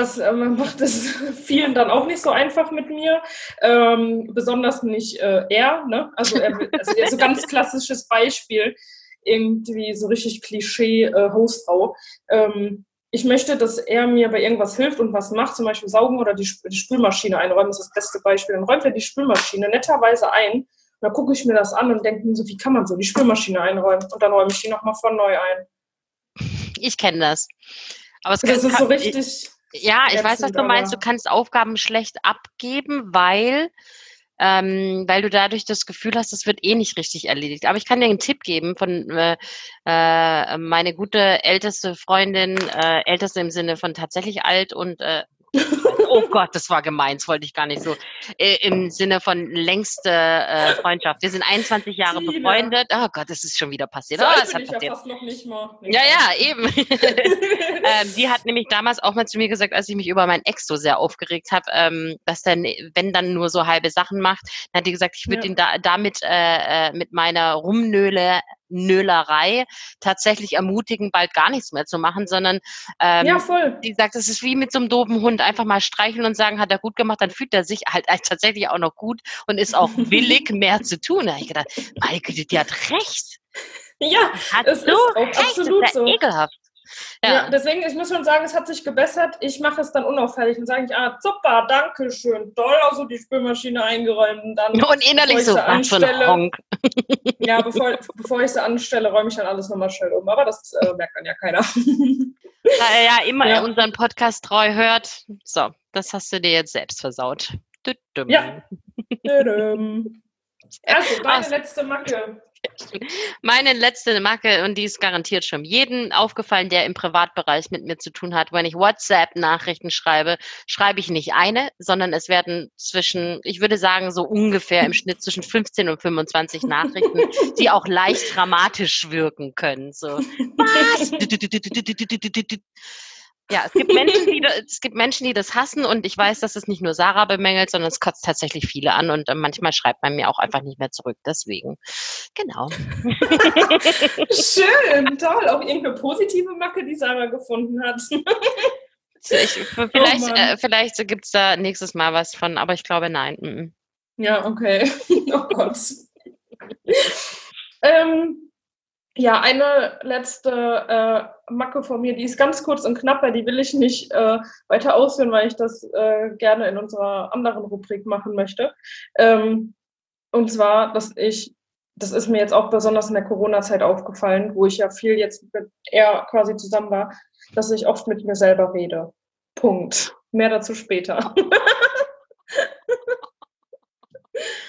das äh, macht es vielen dann auch nicht so einfach mit mir. Ähm, besonders nicht äh, er. Ne? Also, er, also so ganz klassisches Beispiel, irgendwie so richtig Klischee äh. Ähm, ich möchte, dass er mir bei irgendwas hilft und was macht, zum Beispiel saugen oder die, die Spülmaschine einräumen, das ist das beste Beispiel. Dann räumt er die Spülmaschine netterweise ein. Und dann gucke ich mir das an und denke mir so, wie kann man so die Spülmaschine einräumen? Und dann räume ich die nochmal von neu ein. Ich kenne das. Aber es Das kann, ist so richtig. Ja, ich weiß, was du meinst. Du kannst Aufgaben schlecht abgeben, weil, ähm, weil du dadurch das Gefühl hast, das wird eh nicht richtig erledigt. Aber ich kann dir einen Tipp geben von äh, äh, meine gute älteste Freundin, äh, älteste im Sinne von tatsächlich alt und äh, oh Gott, das war gemein, das wollte ich gar nicht so. Äh, Im Sinne von längste äh, Freundschaft. Wir sind 21 Jahre Tina. befreundet. Oh Gott, das ist schon wieder passiert. So Oh, das hat ich ja passiert. fast noch nicht mal. Ja, ja, eben. ähm, die hat nämlich damals auch mal zu mir gesagt, als ich mich über meinen Ex so sehr aufgeregt habe, ähm, dass dann, wenn dann nur so halbe Sachen macht, dann hat die gesagt, ich würde Ja. ihn da damit äh, äh, mit meiner Rumnöle Nölerei tatsächlich ermutigen, bald gar nichts mehr zu machen, sondern ähm, ja, voll. die sagt, es ist wie mit so einem doofen Hund, einfach mal streicheln und sagen, hat er gut gemacht, dann fühlt er sich halt tatsächlich auch noch gut und ist auch willig, mehr zu tun. Da habe ich gedacht, meine Güte, die hat recht. Ja, Hat Es so ist recht, absolut das ist ja so. ekelhaft. ja. Ja. deswegen, ich muss schon sagen, es hat sich gebessert. Ich mache es dann unauffällig und sage ich, ah, super, danke schön, toll, also die Spülmaschine eingeräumt und dann, Und innerlich ich so, anstelle- ja, bevor, bevor ich sie anstelle, räume ich dann alles nochmal schnell um. Aber das äh, merkt dann ja keiner. Da er ja immer Ja. unseren Podcast treu hört. So, das hast du dir jetzt selbst versaut. Ja. Also, deine Also. letzte Macke. Meine letzte Macke, und die ist garantiert schon jedem aufgefallen, der im Privatbereich mit mir zu tun hat. Wenn ich WhatsApp-Nachrichten schreibe, schreibe ich nicht eine, sondern es werden zwischen, ich würde sagen, so ungefähr im Schnitt zwischen 15 und 25 Nachrichten, die auch leicht dramatisch wirken können. So, was? Ja, es gibt Menschen, die es gibt Menschen, die das hassen und ich weiß, dass es nicht nur Sarah bemängelt, sondern es kotzt tatsächlich viele an und äh, manchmal schreibt man mir auch einfach nicht mehr zurück. Deswegen, genau. Schön, toll. Auch irgendeine positive Macke, die Sarah gefunden hat. ich, vielleicht oh äh, vielleicht gibt es da nächstes Mal was von, aber ich glaube nein. Mm Ja, okay. Oh Gott. ähm, ja, eine letzte äh, Macke von mir, die ist ganz kurz und knapp, weil die will ich nicht äh, weiter ausführen, weil ich das äh, gerne in unserer anderen Rubrik machen möchte. Ähm, und zwar, dass ich, das ist mir jetzt auch besonders in der Corona-Zeit aufgefallen, wo ich ja viel jetzt mit er quasi zusammen war, dass ich oft mit mir selber rede. Punkt. Mehr dazu später.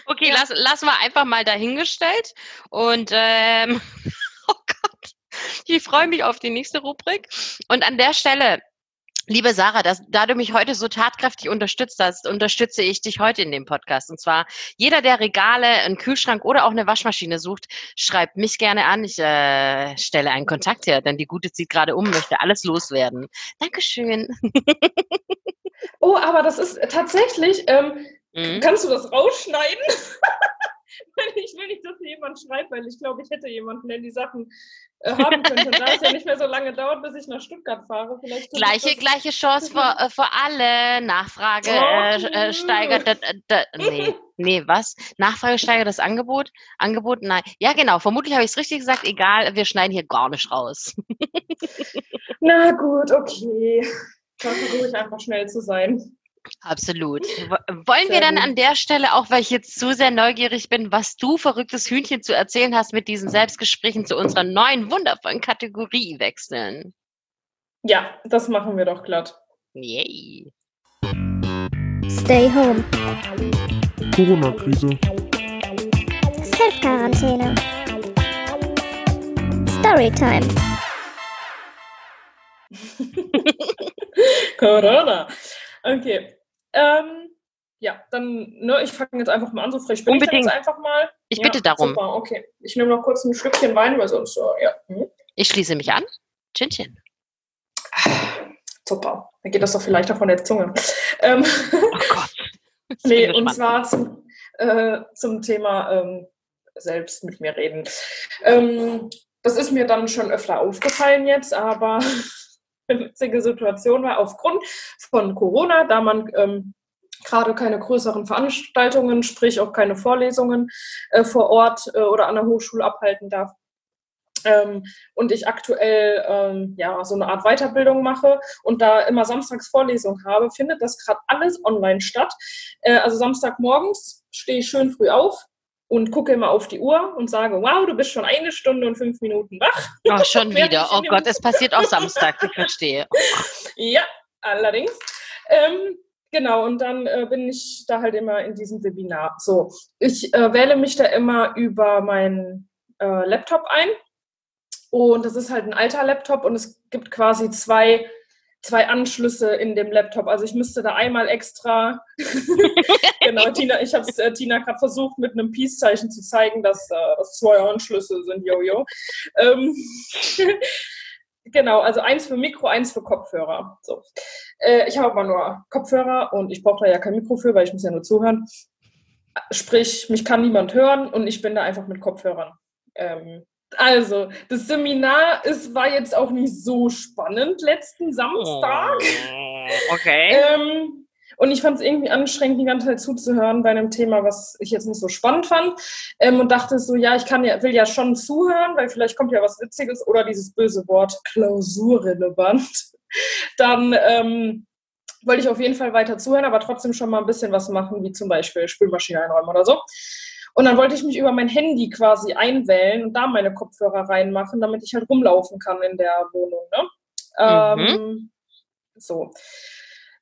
Okay, ja. lass, lassen wir einfach mal dahingestellt. Und ähm, Ich freue mich auf die nächste Rubrik. Und an der Stelle, Liebe Sarah, dass, da du mich heute so tatkräftig unterstützt hast, unterstütze ich dich heute in dem Podcast. Und zwar, jeder, der Regale, einen Kühlschrank oder auch eine Waschmaschine sucht, schreibt mich gerne an. Ich äh, stelle einen Kontakt her, denn die Gute zieht gerade um, möchte alles loswerden. Dankeschön. Oh, aber das ist tatsächlich, ähm, mhm. kannst du das rausschneiden? ich will nicht, dass jemand schreibt, weil ich glaube, ich hätte jemanden, der die Sachen äh, haben könnte. Und da es ja nicht mehr so lange dauert, bis ich nach Stuttgart fahre, vielleicht. Gleiche, gleiche Chance für, äh, für alle. Nachfrage äh, äh, steigert. Da, da, nee, nee, was? Nachfrage steigert das Angebot? Angebot? Nein. Ja, genau. Vermutlich habe ich es richtig gesagt. Egal, wir schneiden hier gar nicht raus. Na gut, okay. Ich versuche ich einfach schnell zu sein. Absolut. Wollen wir dann an der Stelle, auch weil ich jetzt so sehr neugierig bin, was du verrücktes Hühnchen zu erzählen hast mit diesen Selbstgesprächen zu unserer neuen wundervollen Kategorie wechseln? Ja, das machen wir doch glatt. Yay. Stay home. Corona-Krise. Self-Quarantäne. Storytime. Corona. Okay. Ähm, ja, dann, ne, ich fange jetzt einfach mal an, so frisch bin Unbedingt. ich jetzt einfach mal. Ich ja, bitte darum. Super, okay. Ich nehme noch kurz ein Schlückchen Wein, weil sonst, äh, ja. Hm. Ich schließe mich an. Chin Chin. Super. Dann geht das doch vielleicht auch von der Zunge. Ähm, oh Gott. nee, und zwar zum, äh, zum Thema ähm, selbst mit mir reden. Ähm, das ist mir dann schon öfter aufgefallen jetzt, aber witzige Situation war aufgrund von Corona, da man ähm, gerade keine größeren Veranstaltungen, sprich auch keine Vorlesungen äh, vor Ort äh, oder an der Hochschule abhalten darf. Ähm, und ich aktuell ähm, ja so eine Art Weiterbildung mache und da immer samstags Vorlesung habe, findet das gerade alles online statt. Äh, also Samstagmorgens stehe ich schön früh auf, und gucke immer auf die Uhr und sage, wow, du bist schon eine Stunde und fünf Minuten wach. Oh, schon wieder. Oh Gott, es passiert auch Samstag, ich verstehe. ja, allerdings. Ähm, genau, und dann äh, bin ich da halt immer in diesem Webinar. So, ich äh, wähle mich da immer über meinen äh, Laptop ein. Und das ist halt ein alter Laptop und es gibt quasi zwei zwei Anschlüsse in dem Laptop. Also ich müsste da einmal extra, genau, Tina, ich habe es äh, Tina gerade versucht, mit einem Peace-Zeichen zu zeigen, dass äh, das zwei Anschlüsse sind, Jojo. Ähm, genau, also eins für Mikro, eins für Kopfhörer. So. Äh, ich habe aber nur Kopfhörer und ich brauche da ja kein Mikro für, weil ich muss ja nur zuhören. Sprich, mich kann niemand hören und ich bin da einfach mit Kopfhörern. Ähm, also, das Seminar ist, war jetzt auch nicht so spannend letzten Samstag. Oh, okay. ähm, und ich fand es irgendwie anstrengend, die ganze Zeit zuzuhören bei einem Thema, was ich jetzt nicht so spannend fand. Ähm, und dachte so, ja, ich kann ja, will ja schon zuhören, weil vielleicht kommt ja was Witziges oder dieses böse Wort klausurrelevant. Dann ähm, wollte ich auf jeden Fall weiter zuhören, aber trotzdem schon mal ein bisschen was machen, wie zum Beispiel Spülmaschine einräumen oder so. Und dann wollte ich mich über mein Handy quasi einwählen und da meine Kopfhörer reinmachen, damit ich halt rumlaufen kann in der Wohnung. Ne? Mhm. Ähm, so.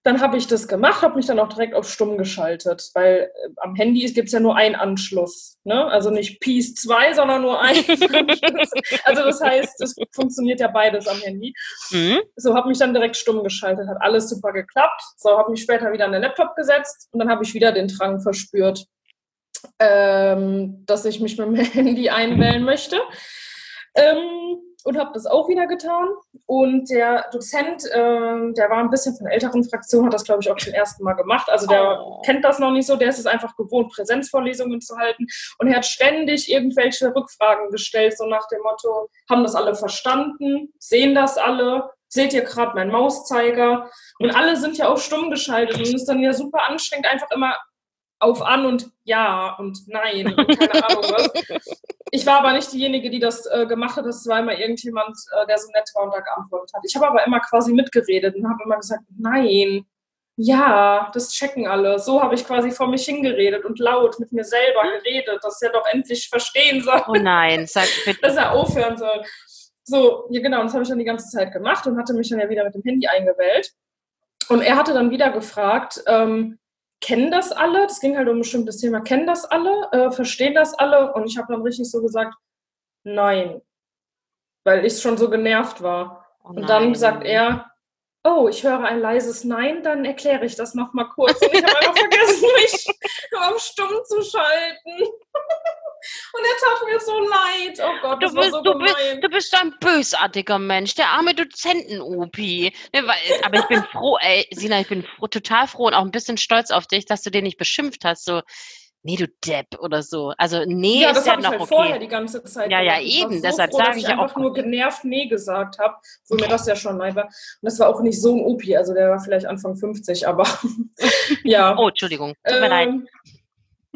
Dann habe ich das gemacht, habe mich dann auch direkt auf stumm geschaltet, weil äh, am Handy gibt es ja nur einen Anschluss. Ne? Also nicht Peace 2, sondern nur ein Anschluss. Also das heißt, es funktioniert ja beides am Handy. Mhm. So, habe mich dann direkt stumm geschaltet, hat alles super geklappt. So, habe mich später wieder an den Laptop gesetzt und dann habe ich wieder den Drang verspürt, ähm, dass ich mich mit dem Handy einwählen möchte. Ähm, und habe das auch wieder getan. Und der Dozent, ähm, der war ein bisschen von der älteren Fraktion, hat das, glaube ich, auch zum ersten Mal gemacht. Also der Oh. kennt das noch nicht so, der ist es einfach gewohnt, Präsenzvorlesungen zu halten. Und er hat ständig irgendwelche Rückfragen gestellt, so nach dem Motto, haben das alle verstanden? Sehen das alle? Seht ihr gerade meinen Mauszeiger? Und alle sind ja auch stumm geschaltet und es ist dann ja super anstrengend, einfach immer auf an und ja und nein und keine Ahnung was. Ich war aber nicht diejenige, die das äh, gemacht hat. Das war immer irgendjemand, äh, der so nett war und da geantwortet hat. Ich habe aber immer quasi mitgeredet und habe immer gesagt, nein, ja, das checken alle. So habe ich quasi vor mich hingeredet und laut mit mir selber geredet, dass er doch endlich verstehen soll Oh nein, sag bitte. dass er aufhören soll. So, ja genau, und das habe ich dann die ganze Zeit gemacht und hatte mich dann ja wieder mit dem Handy eingewählt. Und er hatte dann wieder gefragt, ähm, kennen das alle? Das ging halt um ein bestimmtes Thema. Kennen das alle? Äh, verstehen das alle? Und ich habe dann richtig so gesagt, nein. Weil ich schon so genervt war. Oh Und dann sagt er, oh, ich höre ein leises Nein, dann erkläre ich das nochmal kurz. Und ich habe einfach vergessen, mich auf stumm zu schalten. Und er tat mir so leid. Oh Gott, Du das war bist, so du, bist, du bist ein bösartiger Mensch, der arme Dozenten-Opi. Ne, weil- aber ich bin froh, ey, Sina, ich bin froh, total froh und auch ein bisschen stolz auf dich, dass du den nicht beschimpft hast. So, nee, du Depp oder so. Also, nee, ja, ist das ja habe ich noch halt okay. vorher die ganze Zeit Ja, ja, war eben, so deshalb froh, sage ich ich ja einfach auch- nur genervt Nee gesagt habe, wo mir das ja schon leid war. Und das war auch nicht so ein Opi, also der war vielleicht Anfang 50, aber ja. Oh, Entschuldigung, tut mir leid.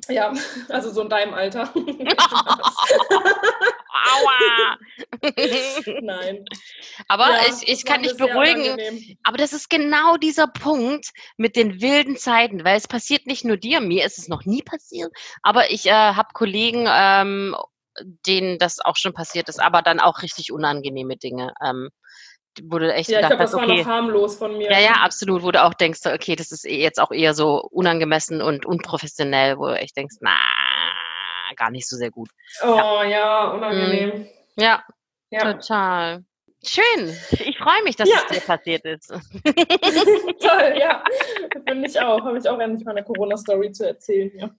Ja, also so in deinem Alter. Aua! Nein. aber Ja, ich, ich kann dich beruhigen. Aber das ist genau dieser Punkt mit den wilden Zeiten, weil es passiert nicht nur dir, mir ist es noch nie passiert, aber ich äh, habe Kollegen, ähm, denen das auch schon passiert ist, aber dann auch richtig unangenehme Dinge, ähm, wo du echt Ja, ich gedacht glaube, hast, das war okay, noch harmlos von mir. ja, ja, absolut, wo du auch denkst, okay, das ist eh jetzt auch eher so unangemessen und unprofessionell, wo du echt denkst, na, gar nicht so sehr gut. Oh ja, unangenehm. Ja, Ja. total. Schön. Ich freue mich, dass Ja. es dir passiert ist. Toll, ja. Finde ich auch. Habe ich auch endlich mal eine Corona-Story zu erzählen. Ja.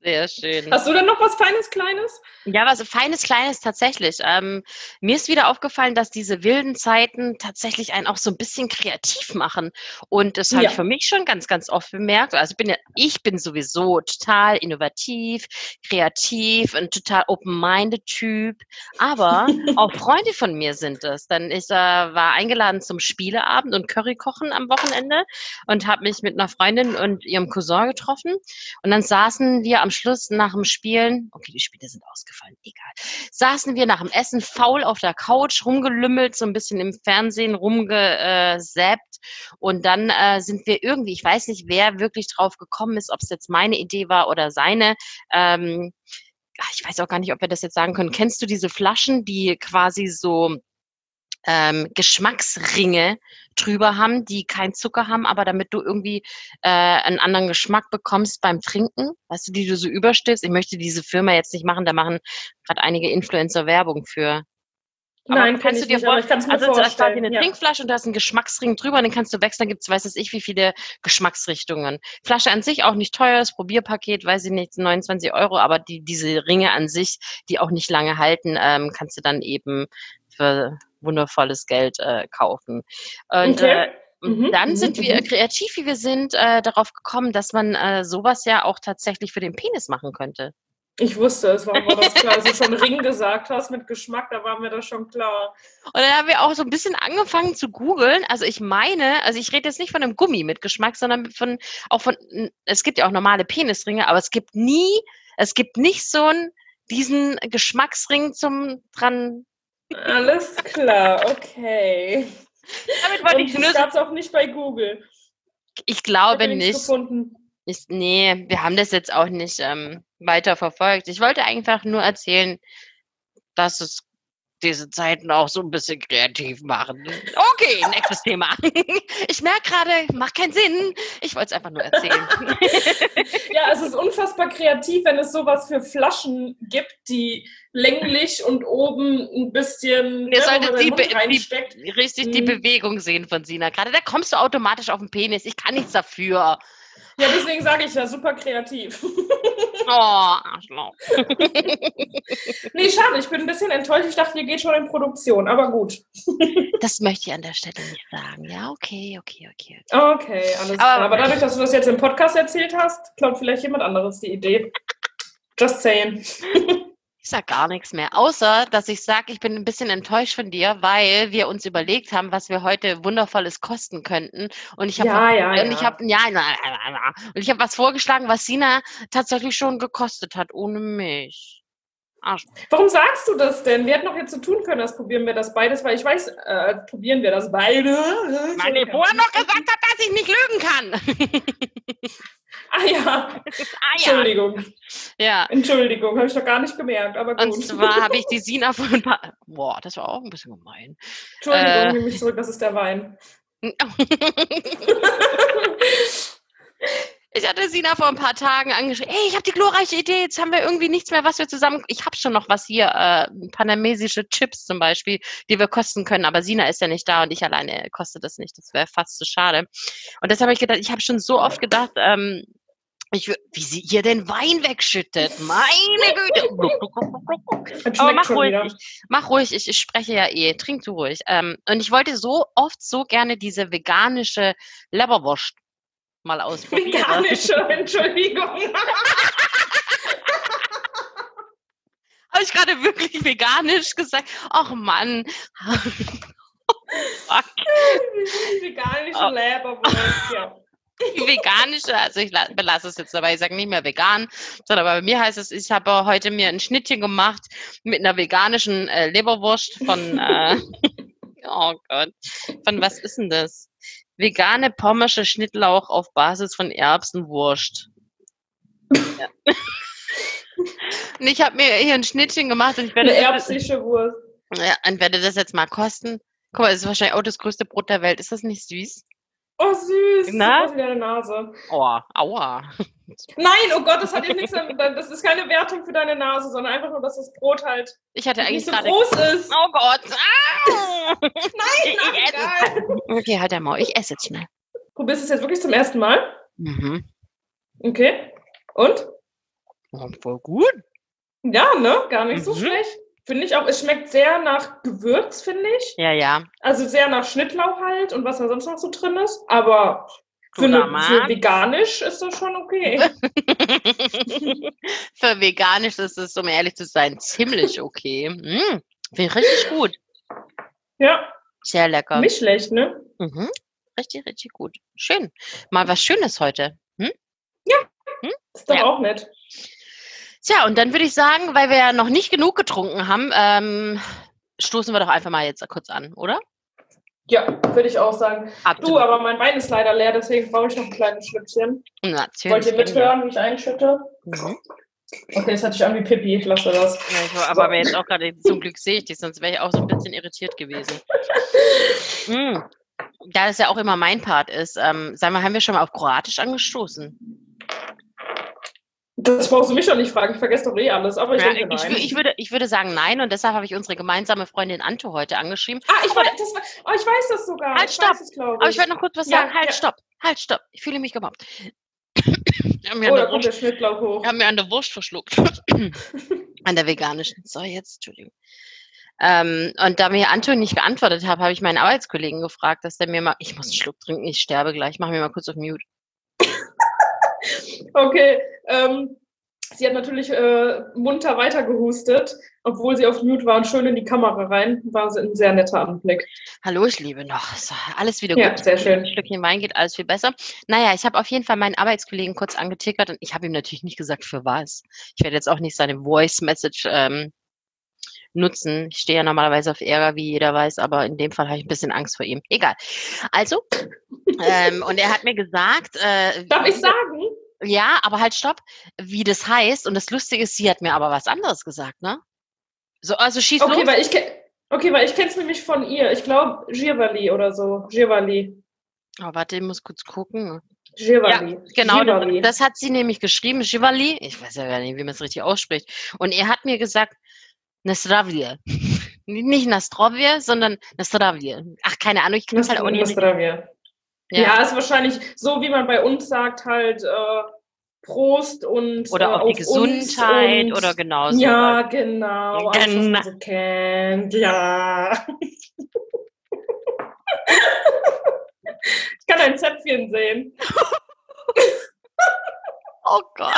Sehr schön. Hast du denn noch was Feines, Kleines? Ja, was feines, kleines tatsächlich. Ähm, mir ist wieder aufgefallen, dass diese wilden Zeiten tatsächlich einen auch so ein bisschen kreativ machen. Und das habe Ja. ich für mich schon ganz, ganz oft bemerkt. Also ich bin ja, ich bin sowieso total innovativ, kreativ, ein total open-minded Typ. Aber auch Freunde von mir sind es. Denn ich äh, war eingeladen zum Spieleabend und Curry kochen am Wochenende und habe mich mit einer Freundin und ihrem Cousin getroffen. Und dann saßen wir am Schluss nach dem Spielen, okay, die Spiele sind ausgefallen, egal, saßen wir nach dem Essen faul auf der Couch, rumgelümmelt, so ein bisschen im Fernsehen rumgesappt. Und dann äh, sind wir irgendwie, ich weiß nicht, wer wirklich drauf gekommen ist, ob es jetzt meine Idee war oder seine. Ähm, ach, ich weiß auch gar nicht, ob wir das jetzt sagen können. Kennst du diese Flaschen, die quasi so ähm, Geschmacksringe drüber haben, die keinen Zucker haben, aber damit du irgendwie äh, einen anderen Geschmack bekommst beim Trinken, weißt du, die du so überstehst. Ich möchte diese Firma jetzt nicht machen, da machen gerade einige Influencer Werbung für. Aber Nein, kannst du dir kann's mir Also da ist quasi vorstellen, eine ja. Trinkflasche und da ist ein Geschmacksring drüber und den kannst du wechseln, gibt's weiß es ich wie viele Geschmacksrichtungen. Flasche an sich auch nicht teuer, das Probierpaket, weiß ich nicht, 29 Euro, aber die, diese Ringe an sich, die auch nicht lange halten, ähm, kannst du dann eben für wundervolles Geld äh, kaufen. Und Okay. äh, und Mhm, dann mhm, sind wir mhm. kreativ, wie wir sind, äh, darauf gekommen, dass man äh, sowas ja auch tatsächlich für den Penis machen könnte. Ich wusste es, warum war das klar. Als du schon Ring gesagt hast mit Geschmack, da war mir das schon klar. Und dann haben wir auch so ein bisschen angefangen zu googeln. Also ich meine, also ich rede jetzt nicht von einem Gummi mit Geschmack, sondern von auch von, es gibt ja auch normale Penisringe, aber es gibt nie, es gibt nicht so einen, diesen Geschmacksring zum dran. Alles klar, okay. Damit wollte Und ich das nur, gab es auch nicht bei Google. ich glaube ich nicht. gefunden. Ich, nee, wir haben das jetzt auch nicht ähm, weiter verfolgt. Ich wollte einfach nur erzählen, dass es diese Zeiten auch so ein bisschen kreativ machen. Okay, nächstes Thema. Ich merke gerade, macht keinen Sinn. Ich wollte es einfach nur erzählen. Ja, es ist unfassbar kreativ, wenn es sowas für Flaschen gibt, die länglich und oben ein bisschen Ihr ne, wo solltet die, die, richtig die Mhm. Bewegung sehen von Sina gerade. Da kommst du automatisch auf den Penis. Ich kann nichts dafür. Ja, deswegen sage ich ja, super kreativ. Oh, Arschloch. Nee, schade, ich bin ein bisschen enttäuscht. Ich dachte, ihr geht schon in Produktion, aber gut. Das möchte ich an der Stelle nicht sagen. Ja, okay, okay, okay. Okay, alles Aber- klar. Aber dadurch, dass du das jetzt im Podcast erzählt hast, klaut vielleicht jemand anderes die Idee. Just saying. Ich sag gar nichts mehr, außer dass ich sage, ich bin ein bisschen enttäuscht von dir, weil wir uns überlegt haben, was wir heute wundervolles kosten könnten. Und ich habe Ja, ja, und ich ja. habe ja, na, na, na. und ich habe was vorgeschlagen, was Sina tatsächlich schon gekostet hat, ohne mich. Arsch. Warum sagst du das denn? Wir hätten noch jetzt so tun können, als probieren wir das beides, weil ich weiß, äh, probieren wir das beide. Weil ich vorher noch gesagt habe, dass ich nicht lügen kann. Ah ja, ah ja. Entschuldigung. Ja. Entschuldigung, habe ich doch gar nicht gemerkt, aber gut. Und zwar habe ich die Sina vor ein paar. Boah, das war auch ein bisschen gemein. Entschuldigung, äh, nehme ich zurück, das ist der Wein. Ich hatte Sina vor ein paar Tagen angeschrieben, ey, ich habe die glorreiche Idee, jetzt haben wir irgendwie nichts mehr, was wir zusammen, ich habe schon noch was hier, äh, panamesische Chips zum Beispiel, die wir kosten können, aber Sina ist ja nicht da und ich alleine koste das nicht, das wäre fast zu schade. Und das habe ich gedacht, ich habe schon so oft gedacht, ähm, ich, wie sie ihr den Wein wegschüttet, meine Güte. Aber mach ruhig, ich, mach ruhig, ich, ich spreche ja eh, trink du ruhig. Ähm, und ich wollte so oft so gerne diese veganische Leberwurst mal ausprobieren. Veganische, Entschuldigung. Habe ich gerade wirklich veganisch gesagt? Ach Mann. Fuck. Veganische Oh. Leberwurst, ja. Veganische, also ich la- belasse es jetzt dabei, ich sage nicht mehr vegan, sondern bei mir heißt es, ich habe heute mir ein Schnittchen gemacht mit einer veganischen äh, Leberwurst von, äh, oh Gott, von was ist denn das? Vegane pommersche Schnittlauch auf Basis von Erbsenwurst. Ja. und ich habe mir hier ein Schnittchen gemacht und ich werde Eine das- erbsische Wurst. Ja, und werde das jetzt mal kosten. Guck mal, das ist wahrscheinlich auch das größte Brot der Welt. Ist das nicht süß? Oh, süß. Na? Das ist wie deine Nase. Oh, aua. Nein, oh Gott, das hat jetzt nichts damit. Das ist keine Wertung für deine Nase, sondern einfach nur, dass das Brot halt Ich hatte eigentlich nicht so gerade. groß ist. Oh Gott. Ah! Nein, ich nein, egal. Okay, halt der Maul. Ich esse jetzt schnell. Probierst du es jetzt wirklich zum ersten Mal? Mhm. Okay. Und? Oh, voll gut. Ja, ne? Gar nicht so Mhm. schlecht. Finde ich auch. Es schmeckt sehr nach Gewürz, finde ich. Ja, ja. Also sehr nach Schnittlauch halt und was da sonst noch so drin ist. Aber für, Mann. für veganisch ist das schon okay. Für veganisch ist es, um ehrlich zu sein, ziemlich okay. Mm, Finde ich richtig gut. ja, Sehr lecker. nicht schlecht, ne? Mhm. Richtig, richtig gut. Schön. Mal was Schönes heute. Hm? Ist doch Ja. auch nett. Tja, und dann würde ich sagen, weil wir ja noch nicht genug getrunken haben, ähm, stoßen wir doch einfach mal jetzt kurz an, oder? Ja, würde ich auch sagen. Absolut. Du, aber mein Wein ist leider leer, deswegen brauche ich noch ein kleines Schlückchen. Natürlich. Wollt ihr mithören, wie ich einschütte? Mhm. Okay, das hört sich an wie Pippi, ich lasse das. Ja, ich war, aber aber jetzt auch gerade, zum Glück sehe ich dich, sonst wäre ich auch so ein bisschen irritiert gewesen. mm. Da das ja auch immer mein Part ist, ähm, sagen wir, haben wir schon mal auf Kroatisch angestoßen? Das brauchst du mich doch nicht fragen, ich vergesse doch eh alles, aber ich Ja, denke ich, ich, würde, ich würde sagen nein und deshalb habe ich unsere gemeinsame Freundin Anto heute angeschrieben. ah, ich weiß, das, oh, ich weiß das sogar. Halt, ich stopp. es. Aber ich wollte noch kurz was Ja, sagen. Halt, ja. stopp. Halt, stopp. Ich fühle mich gemobbt. Wir oh, da kommt der Wurst, Schnittlauch hoch. haben mir an der Wurst verschluckt. an der veganischen. So, jetzt, Entschuldigung. Ähm, und da mir Anto nicht geantwortet hat, habe ich meinen Arbeitskollegen gefragt, dass der mir mal, ich muss einen Schluck trinken, ich sterbe gleich, mach mir mal kurz auf Mute. Okay, ähm, sie hat natürlich äh, munter weitergehustet, obwohl sie auf Mute war und schön in die Kamera rein. War sie ein sehr netter Anblick. Hallo, ich lebe noch. So, alles wieder Ja, gut. sehr schön. Ein Stückchen Wein geht alles viel besser. Naja, ich habe auf jeden Fall meinen Arbeitskollegen kurz angetickert und ich habe ihm natürlich nicht gesagt, für was. Ich werde jetzt auch nicht seine Voice Message ähm, nutzen. Ich stehe ja normalerweise auf Ärger, wie jeder weiß, aber in dem Fall habe ich ein bisschen Angst vor ihm. Egal. Also, ähm, und er hat mir gesagt, äh, Darf ich sagen? ja, aber halt stopp, wie das heißt. Und das Lustige ist, sie hat mir aber was anderes gesagt, ne? So, also schieß Okay, los. weil ich, Okay, weil ich kenne es nämlich von ihr. Ich glaube, Girvali oder so. Girvali. Oh, warte, ich muss kurz gucken. Girvali. Genau, Girvali. das hat sie nämlich geschrieben, Chivali. Ich weiß ja gar nicht, wie man es richtig ausspricht. Und er hat mir gesagt, Nastravie. Nicht Nastrovie, sondern Nastravie. Ach, keine Ahnung, ich kann es halt auch nicht. Nostravia. Ja. Ja. ist wahrscheinlich so, wie man bei uns sagt, halt äh, Prost und Oder äh, auf die uns Gesundheit und, oder genau so. Ja, genau. Alles, was Genau. man so kennt. Ja. ich kann ein Zäpfchen sehen. Oh Gott.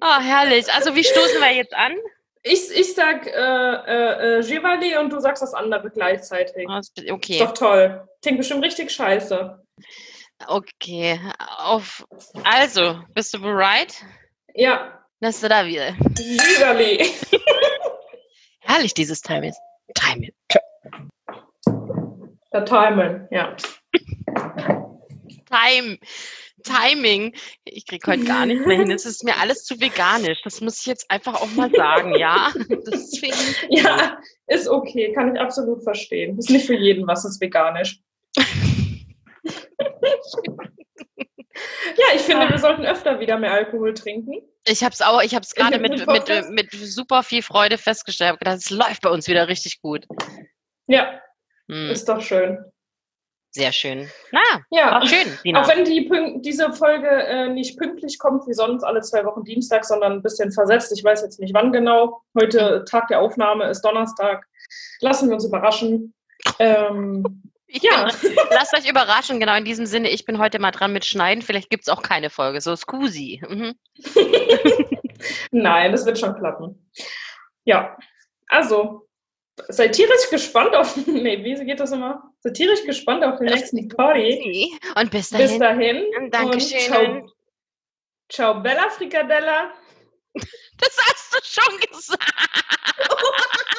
Ah, herrlich. Also, wie stoßen wir jetzt an? Ich, ich sag äh, äh, äh, und du sagst das andere gleichzeitig. Ah, ist- Ist Okay, doch toll. Klingt bestimmt richtig scheiße. okay. Auf, also, bist du bereit? Ja, Nastravie. Girvali. Herrlich, dieses Timing. Timing. Der Timing, ja. Time. Timing. Ich krieg heute gar nicht mehr hin. Es ist mir alles zu veganisch. Das muss ich jetzt einfach auch mal sagen, ja? Deswegen. Ja, ist okay, kann ich absolut verstehen. Ist nicht für jeden was, ist veganisch. ja, ich finde, wir sollten öfter wieder mehr Alkohol trinken. Ich habe es auch, ich habe es gerade mit, mit, mit super viel Freude festgestellt. Ich hab gedacht, es läuft bei uns wieder richtig gut. Ja, Hm, ist doch schön. Sehr schön. Na, Ja, war schön, Dina. auch wenn die diese Folge äh, nicht pünktlich kommt wie sonst alle zwei Wochen Dienstag, sondern ein bisschen versetzt. Ich weiß jetzt nicht wann genau. Heute Tag der Aufnahme ist Donnerstag. Lassen wir uns überraschen. Ähm, Ich ja. bin, lasst euch überraschen, genau in diesem Sinne. Ich bin heute mal dran mit Schneiden. Vielleicht gibt es auch keine Folge. So, Scusi. Mhm. Nein, das wird schon klappen. Ja, also seid tierisch gespannt auf. Nee, wie geht das immer? Seid tierisch gespannt auf den nächsten Party. Und bis Bis dahin. dahin. Dankeschön. Und ciao, ciao, Bella Frikadella. Das hast du schon gesagt.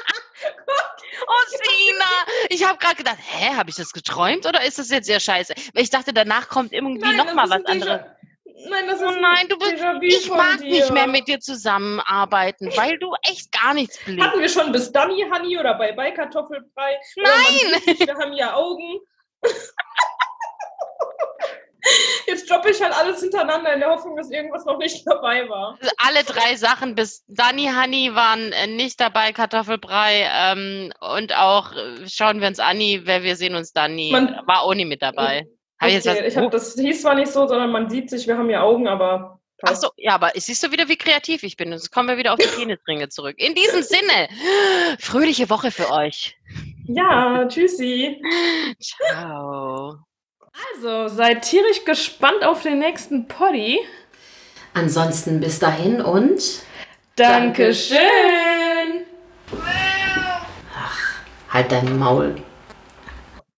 Oh, Sina. Ich habe gerade gedacht, hä, habe ich das geträumt oder ist das jetzt sehr scheiße? Weil ich dachte, danach kommt irgendwie Nein, noch das mal ist was anderes. Nein, das ist Oh nein, du bist- Ich mag dir. nicht mehr mit dir zusammenarbeiten, weil du echt gar nichts blickst. Hatten wir schon bis Danny Honey oder bei bei Kartoffelbrei? Nein! Wir haben ja Augen. Jetzt droppe ich halt alles hintereinander in der Hoffnung, dass irgendwas noch nicht dabei war. Alle drei Sachen bis Dani Honey waren äh, nicht dabei, Kartoffelbrei ähm, und auch äh, schauen wir uns Anni, wer wir sehen uns Dani, Man- war auch nie mit dabei. Hab ich Okay, was, ich hab, das hieß zwar nicht so, sondern man sieht sich, wir haben ja Augen, aber Ach passt. so, ja, aber siehst du wieder, wie kreativ ich bin? Jetzt kommen wir wieder auf die Penisringe zurück. In diesem Sinne, fröhliche Woche für euch. Ja, tschüssi. Ciao. Also, seid tierisch gespannt auf den nächsten Poddy. Ansonsten bis dahin und Dankeschön. halt dein Maul.